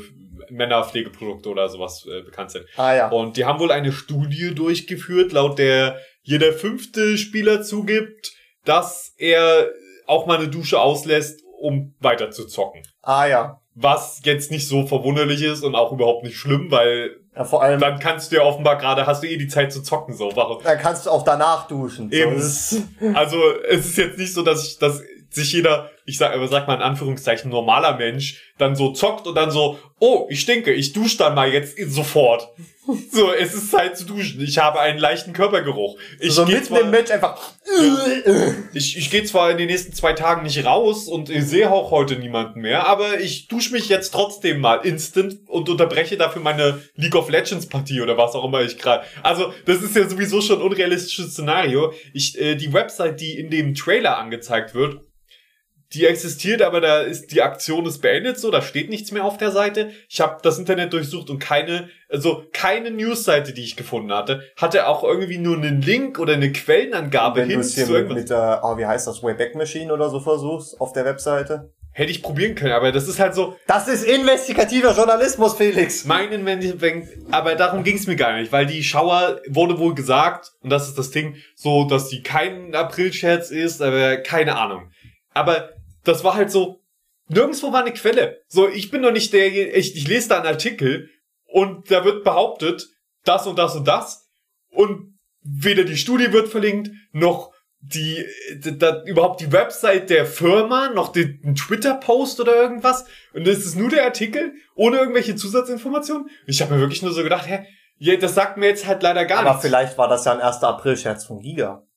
Männerpflegeprodukte oder sowas äh, bekannt sind. Ah ja. Und die haben wohl eine Studie durchgeführt, laut der jeder fünfte Spieler zugibt, dass er auch mal eine Dusche auslässt, um weiter zu zocken. Ah ja. Was jetzt nicht so verwunderlich ist und auch überhaupt nicht schlimm, weil ja vor allem, dann, dann kannst du ja offenbar gerade, hast du eh die Zeit zu zocken, so. Warum? kannst du auch danach duschen. So, Eben. das ist- Also, es ist jetzt nicht so, dass ich, dass sich jeder, ich sag, sag mal in Anführungszeichen, normaler Mensch dann so zockt und dann so, oh, ich stinke, ich dusche dann mal jetzt sofort. So, es ist Zeit zu duschen. Ich habe einen leichten Körpergeruch. Ich so geh mitten zwar- im Match einfach. Ich, ich gehe zwar in den nächsten zwei Tagen nicht raus und ich sehe auch heute niemanden mehr, aber ich dusche mich jetzt trotzdem mal instant und unterbreche dafür meine League of Legends Partie oder was auch immer ich gerade. Also das ist ja sowieso schon ein unrealistisches Szenario. Ich äh, die Website, die in dem Trailer angezeigt wird, die existiert, aber da ist die Aktion ist beendet, so da steht nichts mehr auf der Seite. Ich habe das Internet durchsucht und keine, also keine Newsseite, die ich gefunden hatte, hatte auch irgendwie nur einen Link oder eine Quellenangabe hin zu mit, irgendwas. mit der, oh, wie heißt das, Wayback Machine oder so versuchst auf der Webseite. Hätte ich probieren können, aber das ist halt so, Das ist investigativer Journalismus, Felix. meinen, wenn wenn, aber darum ging es mir gar nicht, weil die Schauer wurde wohl gesagt, und das ist das Ding, so, dass die kein April-Scherz ist, aber keine Ahnung. Aber das war halt so, nirgendwo war eine Quelle. So, ich bin doch nicht der, ich, ich lese da einen Artikel und da wird behauptet, das und das und das und weder die Studie wird verlinkt, noch die, da, überhaupt die Website der Firma, noch den, Twitter-Post oder irgendwas. Und es ist nur der Artikel, ohne irgendwelche Zusatzinformationen. Ich habe mir wirklich nur so gedacht, hä, ja, das sagt mir jetzt halt leider gar Aber nichts. vielleicht war das ja ein 1. April-Scherz von Giga.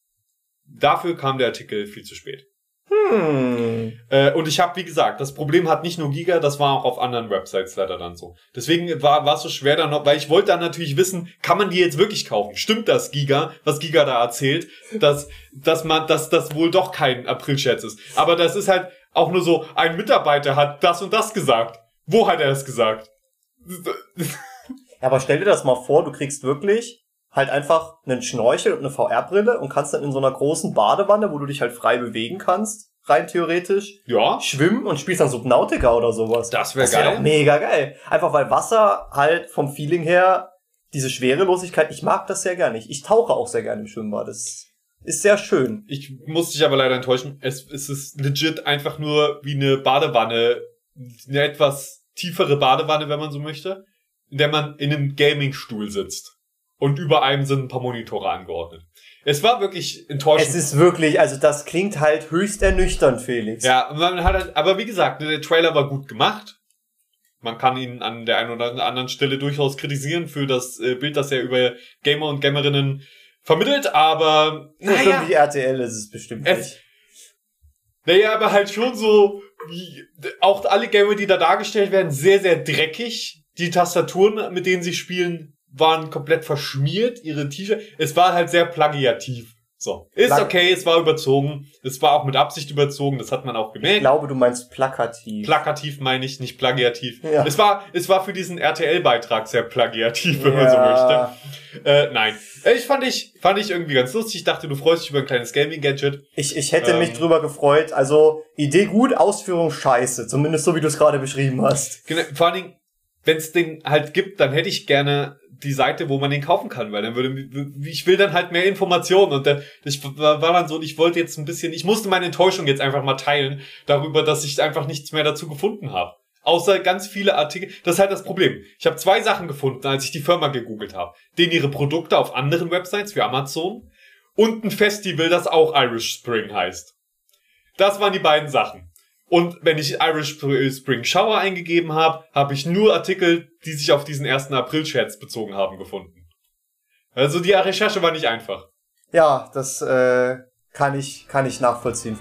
Dafür kam der Artikel viel zu spät. Hm. Äh, und ich habe, wie gesagt, das Problem hat nicht nur Giga, das war auch auf anderen Websites leider dann so. Deswegen war war es so schwer dann noch, weil ich wollte dann natürlich wissen, kann man die jetzt wirklich kaufen? Stimmt das Giga, was Giga da erzählt, dass dass man dass das wohl doch kein Aprilscherz ist. Aber das ist halt auch nur so, ein Mitarbeiter hat das und das gesagt. Wo hat er das gesagt? Ja, aber stell dir das mal vor, du kriegst wirklich halt einfach einen Schnorchel und eine VR-Brille und kannst dann in so einer großen Badewanne, wo du dich halt frei bewegen kannst, rein theoretisch, Ja, schwimmen und spielst dann Subnautica oder sowas. das wäre Das wäre geil. doch mega geil. Einfach weil Wasser halt vom Feeling her, diese Schwerelosigkeit, ich mag das sehr gerne. Ich, ich tauche auch sehr gerne im Schwimmbad. Das ist sehr schön. Ich muss dich aber leider enttäuschen. Es, es ist legit einfach nur wie eine Badewanne, eine etwas tiefere Badewanne, wenn man so möchte, in der man in einem Gaming-Stuhl sitzt. Und über einem sind ein paar Monitore angeordnet. Es war wirklich enttäuschend. Es ist wirklich, also das klingt halt höchst ernüchternd, Felix. ja, man hat halt, aber wie gesagt, der Trailer war gut gemacht. Man kann ihn an der einen oder anderen Stelle durchaus kritisieren für das äh, Bild, das er über Gamer und Gamerinnen vermittelt, aber naja, wie RTL ist es bestimmt Es- nicht. Naja, aber halt schon so, wie, auch alle Gamer, die da dargestellt werden, sehr, sehr dreckig. Die Tastaturen, mit denen sie spielen, waren komplett verschmiert, ihre T-Shirts. Es war halt sehr plagiativ. So. Ist Plag- okay, es war überzogen. Es war auch mit Absicht überzogen, das hat man auch Ich gemerkt. glaube, du meinst plakativ. Plakativ meine ich, nicht plagiativ. Ja. Es war, es war für diesen RTL-Beitrag sehr plagiativ, wenn man so möchte. Äh, nein. Ich fand ich, fand ich irgendwie ganz lustig. Ich dachte, du freust dich über ein kleines Gaming-Gadget. Ich, ich hätte Ähm. mich drüber gefreut. Also, Idee gut, Ausführung scheiße. Zumindest so, wie du es gerade beschrieben hast. Genau, vor allen Dingen, wenn es den halt gibt, dann hätte ich gerne die Seite, wo man den kaufen kann, weil dann würde ich will dann halt mehr Informationen und dann, ich war dann so, ich wollte jetzt ein bisschen, ich musste meine Enttäuschung jetzt einfach mal teilen darüber, dass ich einfach nichts mehr dazu gefunden habe. Außer ganz viele Artikel. Das ist halt das Problem. Ich habe zwei Sachen gefunden, als ich die Firma gegoogelt habe. Den ihre Produkte auf anderen Websites wie Amazon und ein Festival, das auch Irish Spring heißt. Das waren die beiden Sachen. Und wenn ich Irish Spring Shower eingegeben habe, habe ich nur Artikel, die sich auf diesen 1. April-Scherz bezogen haben, gefunden. Also die Recherche war nicht einfach. Ja, das äh, kann ich kann ich nachvollziehen.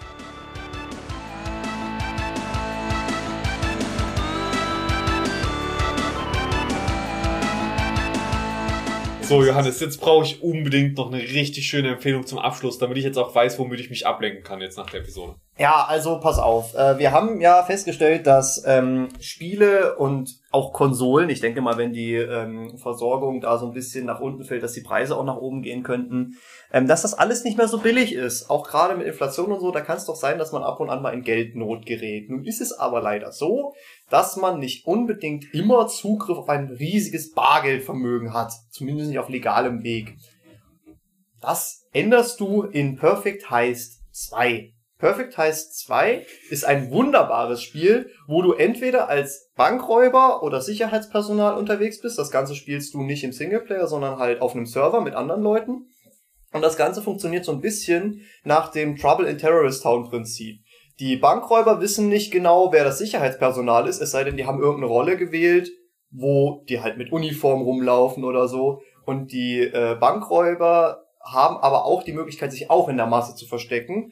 So, Johannes, jetzt brauche ich unbedingt noch eine richtig schöne Empfehlung zum Abschluss, damit ich jetzt auch weiß, womit ich mich ablenken kann jetzt nach der Episode. Ja, also pass auf. Äh, wir haben ja festgestellt, dass ähm, Spiele und auch Konsolen, ich denke mal, wenn die ähm, Versorgung da so ein bisschen nach unten fällt, dass die Preise auch nach oben gehen könnten, ähm, dass das alles nicht mehr so billig ist. Auch gerade mit Inflation und so, da kann es doch sein, dass man ab und an mal in Geldnot gerät. Nun ist es aber leider so, dass man nicht unbedingt immer Zugriff auf ein riesiges Bargeldvermögen hat. Zumindest nicht auf legalem Weg. Das änderst du in Perfect Heist 2. Perfect Heist 2 ist ein wunderbares Spiel, wo du entweder als Bankräuber oder Sicherheitspersonal unterwegs bist. Das Ganze spielst du nicht im Singleplayer, sondern halt auf einem Server mit anderen Leuten. Und das Ganze funktioniert so ein bisschen nach dem Trouble in Terrorist Town Prinzip. Die Bankräuber wissen nicht genau, wer das Sicherheitspersonal ist, es sei denn, die haben irgendeine Rolle gewählt, wo die halt mit Uniform rumlaufen oder so. Und die äh, Bankräuber haben aber auch die Möglichkeit, sich auch in der Masse zu verstecken.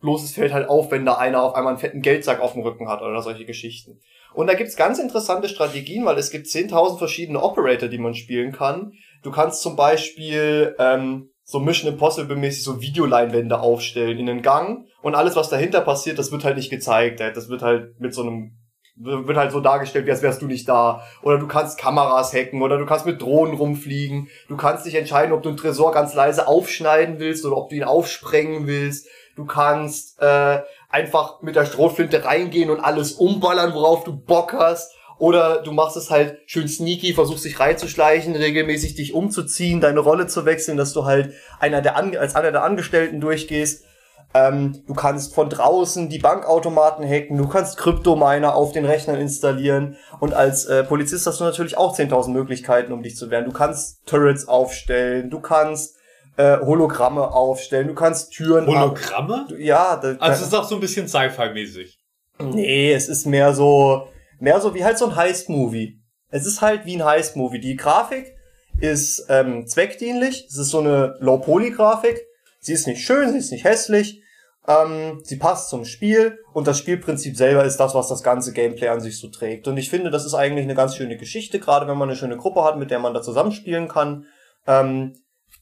Bloß es fällt halt auf, wenn da einer auf einmal einen fetten Geldsack auf dem Rücken hat oder solche Geschichten. Und da gibt's ganz interessante Strategien, weil es gibt 10.000 verschiedene Operator, die man spielen kann. Du kannst zum Beispiel ähm, so Mission Impossible mäßig so Videoleinwände aufstellen in den Gang und alles, was dahinter passiert, das wird halt nicht gezeigt. Das wird halt mit so einem wird halt so dargestellt, wie als wärst du nicht da. Oder du kannst Kameras hacken oder du kannst mit Drohnen rumfliegen. Du kannst dich entscheiden, ob du einen Tresor ganz leise aufschneiden willst oder ob du ihn aufsprengen willst. Du kannst äh, einfach mit der Strohflinte reingehen und alles umballern, worauf du Bock hast. Oder du machst es halt schön sneaky, versuchst dich reinzuschleichen, regelmäßig dich umzuziehen, deine Rolle zu wechseln, dass du halt einer der An als einer der Angestellten durchgehst. Ähm, du kannst von draußen die Bankautomaten hacken, du kannst Kryptominer auf den Rechnern installieren und als äh, Polizist hast du natürlich auch 10.000 Möglichkeiten, um dich zu wehren. Du kannst Turrets aufstellen, du kannst äh, Hologramme aufstellen, du kannst Türen... Hologramme? Ab ja. Da, also es ist auch so ein bisschen Sci-Fi-mäßig. Nee, es ist mehr so, mehr so wie halt so ein Heist-Movie. Es ist halt wie ein Heist-Movie. Die Grafik ist ähm, zweckdienlich, es ist so eine Low-Poly-Grafik, Sie ist nicht schön, sie ist nicht hässlich. Ähm, sie passt zum Spiel und das Spielprinzip selber ist das, was das ganze Gameplay an sich so trägt. Und ich finde, das ist eigentlich eine ganz schöne Geschichte, gerade wenn man eine schöne Gruppe hat, mit der man da zusammenspielen kann. Ähm,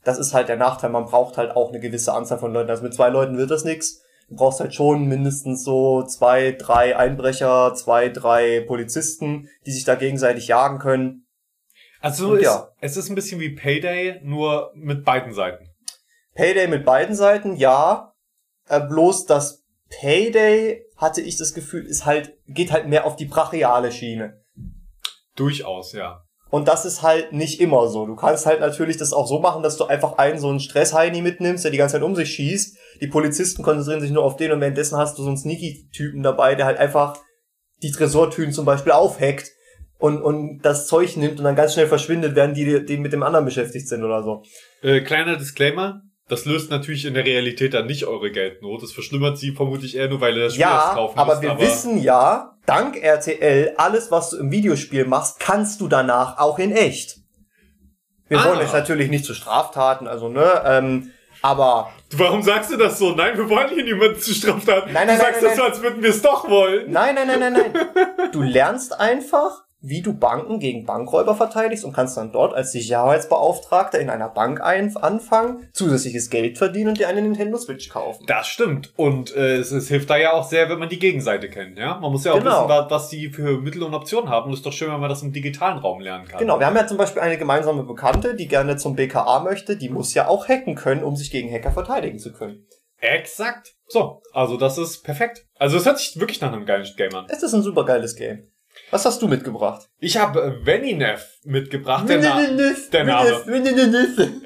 das ist halt der Nachteil, man braucht halt auch eine gewisse Anzahl von Leuten. Also mit zwei Leuten wird das nix. Du brauchst halt schon mindestens so zwei, drei Einbrecher, zwei, drei Polizisten, die sich da gegenseitig jagen können. Also ist, ja. es ist ein bisschen wie Payday, nur mit beiden Seiten. Payday mit beiden Seiten, ja. Äh, bloß das Payday, hatte ich das Gefühl, ist halt, geht halt mehr auf die brachiale Schiene. Durchaus, ja. Und das ist halt nicht immer so. Du kannst halt natürlich das auch so machen, dass du einfach einen so einen Stressheini mitnimmst, der die ganze Zeit um sich schießt. Die Polizisten konzentrieren sich nur auf den und währenddessen hast du so einen Sneaky-Typen dabei, der halt einfach die Tresortüren zum Beispiel aufhackt und, und das Zeug nimmt und dann ganz schnell verschwindet, während die, die mit dem anderen beschäftigt sind oder so. Äh, kleiner Disclaimer. Das löst natürlich in der Realität dann nicht eure Geldnot. Das verschlimmert sie vermutlich eher nur, weil ihr das Spiel ja, erst kaufen aber müsst. Wir aber wir wissen ja, dank RTL, alles, was du im Videospiel machst, kannst du danach auch in echt. Wir ah. wollen jetzt natürlich nicht zu Straftaten, also ne, ähm, aber. Warum sagst du das so? Nein, wir wollen hier niemanden zu Straftaten. Nein, nein, du nein, sagst nein, das so, als würden wir es doch wollen. Nein, nein, nein, nein, nein. Du lernst einfach, wie du Banken gegen Bankräuber verteidigst und kannst dann dort als Sicherheitsbeauftragter in einer Bank anfangen, zusätzliches Geld verdienen und dir eine Nintendo Switch kaufen. Das stimmt. Und äh, es, es hilft da ja auch sehr, wenn man die Gegenseite kennt. Ja, Man muss ja auch genau. wissen, was die für Mittel und Optionen haben. Und es ist doch schön, wenn man das im digitalen Raum lernen kann. Genau, wir haben ja zum Beispiel eine gemeinsame Bekannte, die gerne zum BKA möchte. Die muss ja auch hacken können, um sich gegen Hacker verteidigen zu können. Exakt. So, also das ist perfekt. Also es hört sich wirklich nach einem geilen Game an. Es ist ein super geiles Game. Was hast du mitgebracht? Ich habe äh, Veninev mitgebracht. Der, Na der Name.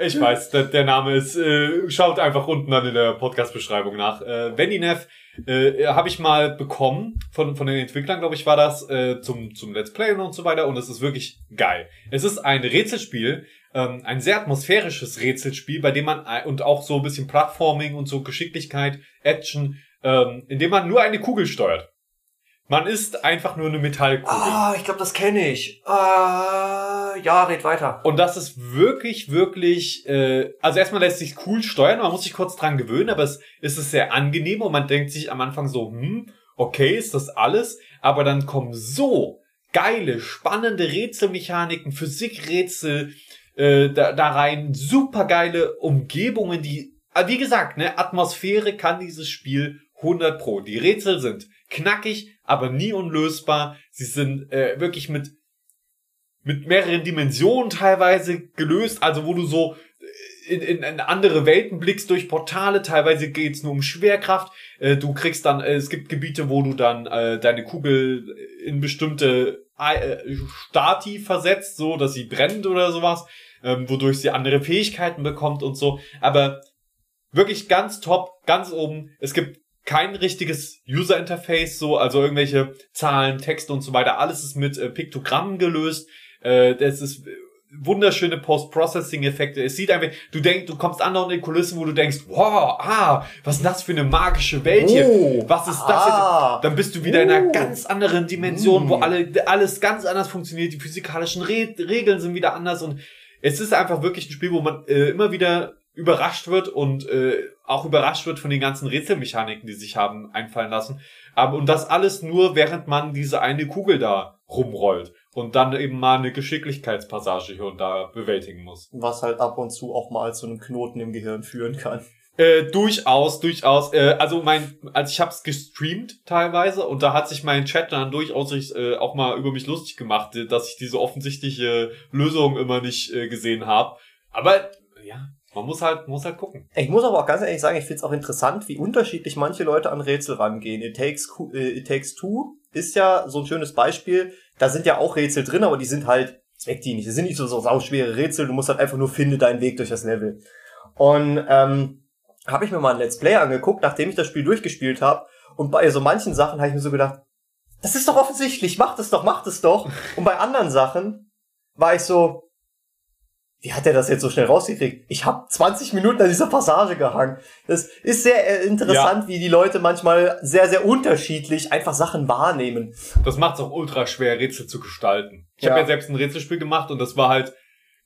Ich weiß, der, der Name ist, äh, schaut einfach unten dann in der Podcast-Beschreibung nach. Äh, Veninev äh, habe ich mal bekommen von, von den Entwicklern, glaube ich, war das, äh, zum, zum Let's Play und so weiter. Und es ist wirklich geil. Es ist ein Rätselspiel, ähm, ein sehr atmosphärisches Rätselspiel, bei dem man, äh, und auch so ein bisschen Plattforming und so Geschicklichkeit, Action, ähm, in dem man nur eine Kugel steuert. Man ist einfach nur eine Metallkugel. Ah, ich glaube, das kenne ich. Ah, ja, red weiter. Und das ist wirklich, wirklich, äh, also erstmal lässt sich cool steuern, man muss sich kurz dran gewöhnen, aber es ist es sehr angenehm und man denkt sich am Anfang so, hm, okay, ist das alles? Aber dann kommen so geile, spannende Rätselmechaniken, Physikrätsel äh, da, da rein, super geile Umgebungen, die, äh, wie gesagt, ne, Atmosphäre kann dieses Spiel 100 pro. Die Rätsel sind knackig, aber nie unlösbar. Sie sind äh, wirklich mit mit mehreren Dimensionen teilweise gelöst, also wo du so äh, in, in, in andere Welten blickst durch Portale, teilweise geht's nur um Schwerkraft. Äh, du kriegst dann, äh, es gibt Gebiete, wo du dann äh, deine Kugel in bestimmte äh, Stati versetzt, so dass sie brennt oder sowas, ähm, wodurch sie andere Fähigkeiten bekommt und so. Aber wirklich ganz top, ganz oben. Es gibt kein richtiges User Interface, so, also irgendwelche Zahlen, Texte und so weiter. Alles ist mit äh, Piktogrammen gelöst. Äh, das ist wunderschöne Post-Processing-Effekte. Es sieht einfach, du denkst, du kommst an in die Kulissen, wo du denkst, wow, ah, was ist das für eine magische Welt hier? Oh, was ist das ah, jetzt? Dann bist du wieder in einer oh, ganz anderen Dimension, wo mm. alle, alles ganz anders funktioniert. Die physikalischen Re Regeln sind wieder anders und es ist einfach wirklich ein Spiel, wo man äh, immer wieder überrascht wird und äh, auch überrascht wird von den ganzen Rätselmechaniken, die sich haben einfallen lassen. Aber und das alles nur, während man diese eine Kugel da rumrollt und dann eben mal eine Geschicklichkeitspassage hier und da bewältigen muss. Was halt ab und zu auch mal zu einem Knoten im Gehirn führen kann. Äh, durchaus, durchaus. Äh, also mein, als ich hab's gestreamt teilweise und da hat sich mein Chat dann durchaus äh, auch mal über mich lustig gemacht, dass ich diese offensichtliche Lösung immer nicht äh, gesehen habe. Aber ja, man muss halt, muss halt gucken. Ich muss aber auch ganz ehrlich sagen, ich finde es auch interessant, wie unterschiedlich manche Leute an Rätsel rangehen. It Takes, äh, It Takes Two ist ja so ein schönes Beispiel. Da sind ja auch Rätsel drin, aber die sind halt zweckdienlich. Die sind nicht so, so sauschwere Rätsel. Du musst halt einfach nur finde deinen Weg durch das Level. Und ähm, habe ich mir mal ein Let's Play angeguckt, nachdem ich das Spiel durchgespielt habe. Und bei so manchen Sachen habe ich mir so gedacht, das ist doch offensichtlich, mach das doch, mach das doch. Und bei anderen Sachen war ich so, wie hat er das jetzt so schnell rausgekriegt? Ich habe 20 Minuten an dieser Passage gehangen. Das ist sehr äh, interessant, ja. wie die Leute manchmal sehr, sehr unterschiedlich einfach Sachen wahrnehmen. Das macht es auch ultra schwer, Rätsel zu gestalten. Ich ja. habe ja selbst ein Rätselspiel gemacht und das war halt,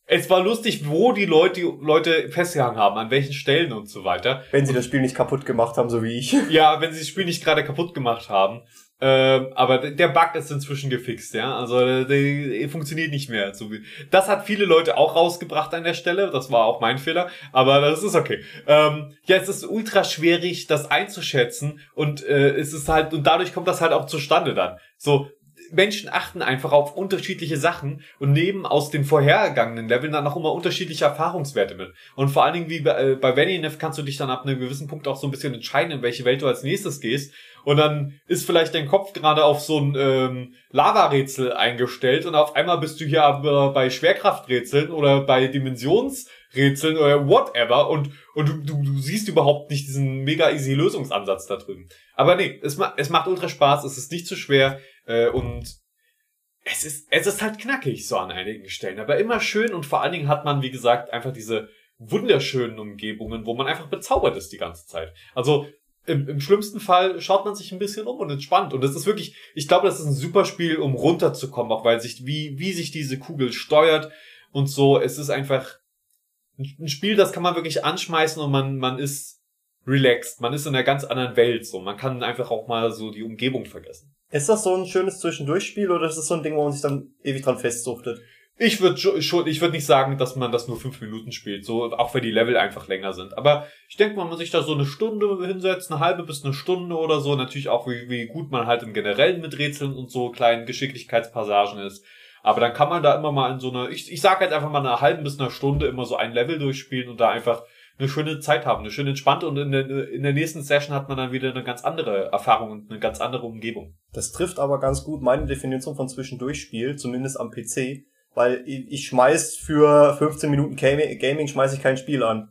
es war lustig, wo die Leute, die Leute festgehangen haben, an welchen Stellen und so weiter. Wenn sie das Spiel nicht kaputt gemacht haben, so wie ich. Ja, wenn sie das Spiel nicht gerade kaputt gemacht haben. Ähm, aber der Bug ist inzwischen gefixt, ja. Also der, der funktioniert nicht mehr. Das hat viele Leute auch rausgebracht an der Stelle. Das war auch mein Fehler, aber das ist okay. Ähm, ja, es ist ultra schwierig, das einzuschätzen und äh, es ist halt und dadurch kommt das halt auch zustande dann. So Menschen achten einfach auf unterschiedliche Sachen und nehmen aus den vorhergegangenen Leveln dann auch immer unterschiedliche Erfahrungswerte mit. Und vor allen Dingen wie bei, äh, bei Vaninev kannst du dich dann ab einem gewissen Punkt auch so ein bisschen entscheiden, in welche Welt du als nächstes gehst. Und dann ist vielleicht dein Kopf gerade auf so ein ähm, Lava-Rätsel eingestellt und auf einmal bist du hier aber bei Schwerkrafträtseln oder bei Dimensionsrätseln oder whatever und, und du, du, du siehst überhaupt nicht diesen mega easy Lösungsansatz da drüben. Aber nee, es, ma es macht ultra Spaß, es ist nicht zu schwer äh, und es ist, es ist halt knackig so an einigen Stellen, aber immer schön und vor allen Dingen hat man, wie gesagt, einfach diese wunderschönen Umgebungen, wo man einfach bezaubert ist die ganze Zeit. Also im, im schlimmsten Fall schaut man sich ein bisschen um und entspannt. Und das ist wirklich, ich glaube, das ist ein super Spiel, um runterzukommen, auch weil sich, wie, wie sich diese Kugel steuert und so. Es ist einfach ein Spiel, das kann man wirklich anschmeißen und man, man ist relaxed. Man ist in einer ganz anderen Welt, so. Man kann einfach auch mal so die Umgebung vergessen. Ist das so ein schönes Zwischendurchspiel oder ist das so ein Ding, wo man sich dann ewig dran festsuchtet? Ich würde schon, ich würde nicht sagen, dass man das nur fünf Minuten spielt, so auch wenn die Level einfach länger sind. Aber ich denke, man muss sich da so eine Stunde hinsetzt, eine halbe bis eine Stunde oder so. Natürlich auch, wie, wie gut man halt im Generellen mit Rätseln und so kleinen Geschicklichkeitspassagen ist. Aber dann kann man da immer mal in so einer, ich, ich sage jetzt einfach mal eine halben bis eine Stunde immer so ein Level durchspielen und da einfach eine schöne Zeit haben, eine schöne entspannte und in der, in der nächsten Session hat man dann wieder eine ganz andere Erfahrung und eine ganz andere Umgebung. Das trifft aber ganz gut meine Definition von Zwischendurchspiel, zumindest am PC, weil ich, schmeiß für 15 Minuten Gaming, schmeiß ich kein Spiel an.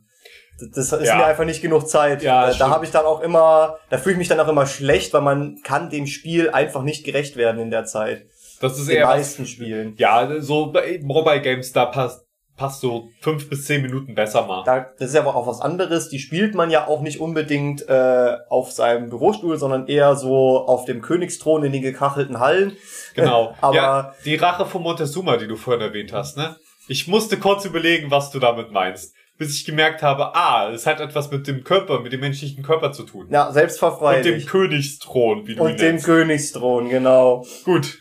Das ist Ja. mir einfach nicht genug Zeit. Ja, Äh, da habe ich dann auch immer, da fühle ich mich dann auch immer schlecht, weil man kann dem Spiel einfach nicht gerecht werden in der Zeit. Das ist Den eher was, meisten Spielen. ja, so bei Mobile Games, da passt, passt so fünf bis zehn Minuten besser mal. Da, das ist ja aber auch was anderes. Die spielt man ja auch nicht unbedingt äh, auf seinem Bürostuhl, sondern eher so auf dem Königsthron in den gekachelten Hallen. Genau. Aber ja, die Rache von Montezuma, die du vorhin erwähnt hast, ne? Ich musste kurz überlegen, was du damit meinst. Bis ich gemerkt habe, ah, es hat etwas mit dem Körper, mit dem menschlichen Körper zu tun. ja, Und dem selbstverfreilich. Königsthron, wie du ihn Und dem nennst. Königsthron, genau. Gut.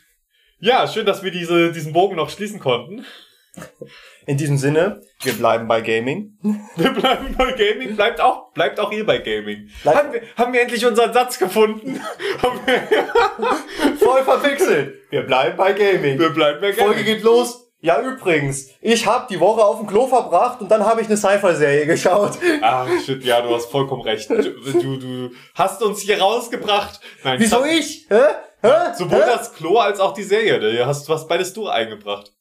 Ja, schön, dass wir diese, diesen Bogen noch schließen konnten. In diesem Sinne, wir bleiben bei Gaming. Wir bleiben bei Gaming. Bleibt auch, bleibt auch ihr bei Gaming. Bleibt- Haben wir, haben wir endlich unseren Satz gefunden? haben wir, Voll verpixelt. Wir bleiben bei Gaming. wir bleiben bei Gaming. Folge geht los. Ja, übrigens, ich habe die Woche auf dem Klo verbracht und dann habe ich eine Sci-Fi-Serie geschaut. Ah, shit, ja, du hast vollkommen recht. Du, du, hast uns hier rausgebracht. Nein, Wieso ich? Hä? Hä? Sowohl Hä? das Klo als auch die Serie. Du hast was beides du eingebracht.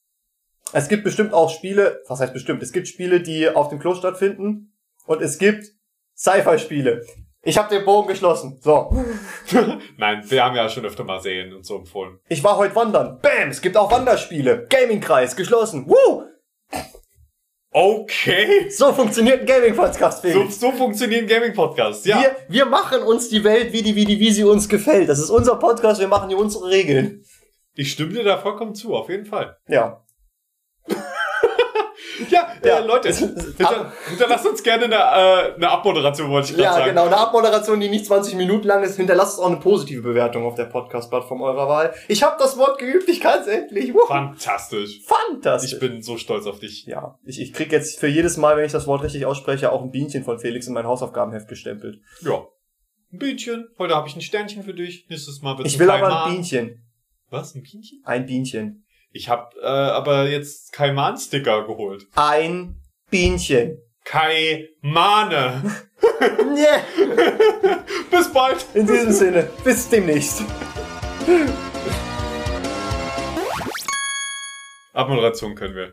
Es gibt bestimmt auch Spiele, was heißt bestimmt? Es gibt Spiele, die auf dem Klo stattfinden und es gibt Sci-Fi-Spiele. Ich habe den Bogen geschlossen. So, Nein, wir haben ja schon öfter mal Serien und so empfohlen. ich war heute wandern. Bam, es gibt auch Wanderspiele. Gaming-Kreis, geschlossen. Woo! Okay. So funktioniert ein Gaming-Podcast, So, Felix. so funktionieren Gaming-Podcasts. Ja. Wir, wir machen uns die Welt, wie die, wie die, wie sie uns gefällt. Das ist unser Podcast, wir machen hier unsere Regeln. Ich stimme dir da vollkommen zu, auf jeden Fall. Ja. Ja, Ja. Äh, Leute, hinter, hinterlasst uns gerne eine, äh, eine Abmoderation, wollte ich gerade Ja, sagen. genau. Eine Abmoderation, die nicht 20 Minuten lang ist. Hinterlasst auch eine positive Bewertung auf der Podcast-Plattform eurer Wahl. Ich habe das Wort geübt, ich kann es endlich. Wuhu. Fantastisch. Fantastisch. Ich bin so stolz auf dich. ja, ich, ich krieg jetzt für jedes Mal, wenn ich das Wort richtig ausspreche, auch ein Bienchen von Felix in mein Hausaufgabenheft gestempelt. Ja. Ein Bienchen. Heute habe ich ein Sternchen für dich. Nächstes Mal wird Ich will aber ein Bienchen. Was? Ein Bienchen? Ein Bienchen. Ich habe äh, aber jetzt Kaiman-Sticker geholt. Ein Bienchen. Kaimane. Nee. Bis bald. In diesem Sinne, bis demnächst. Abmoderation können wir.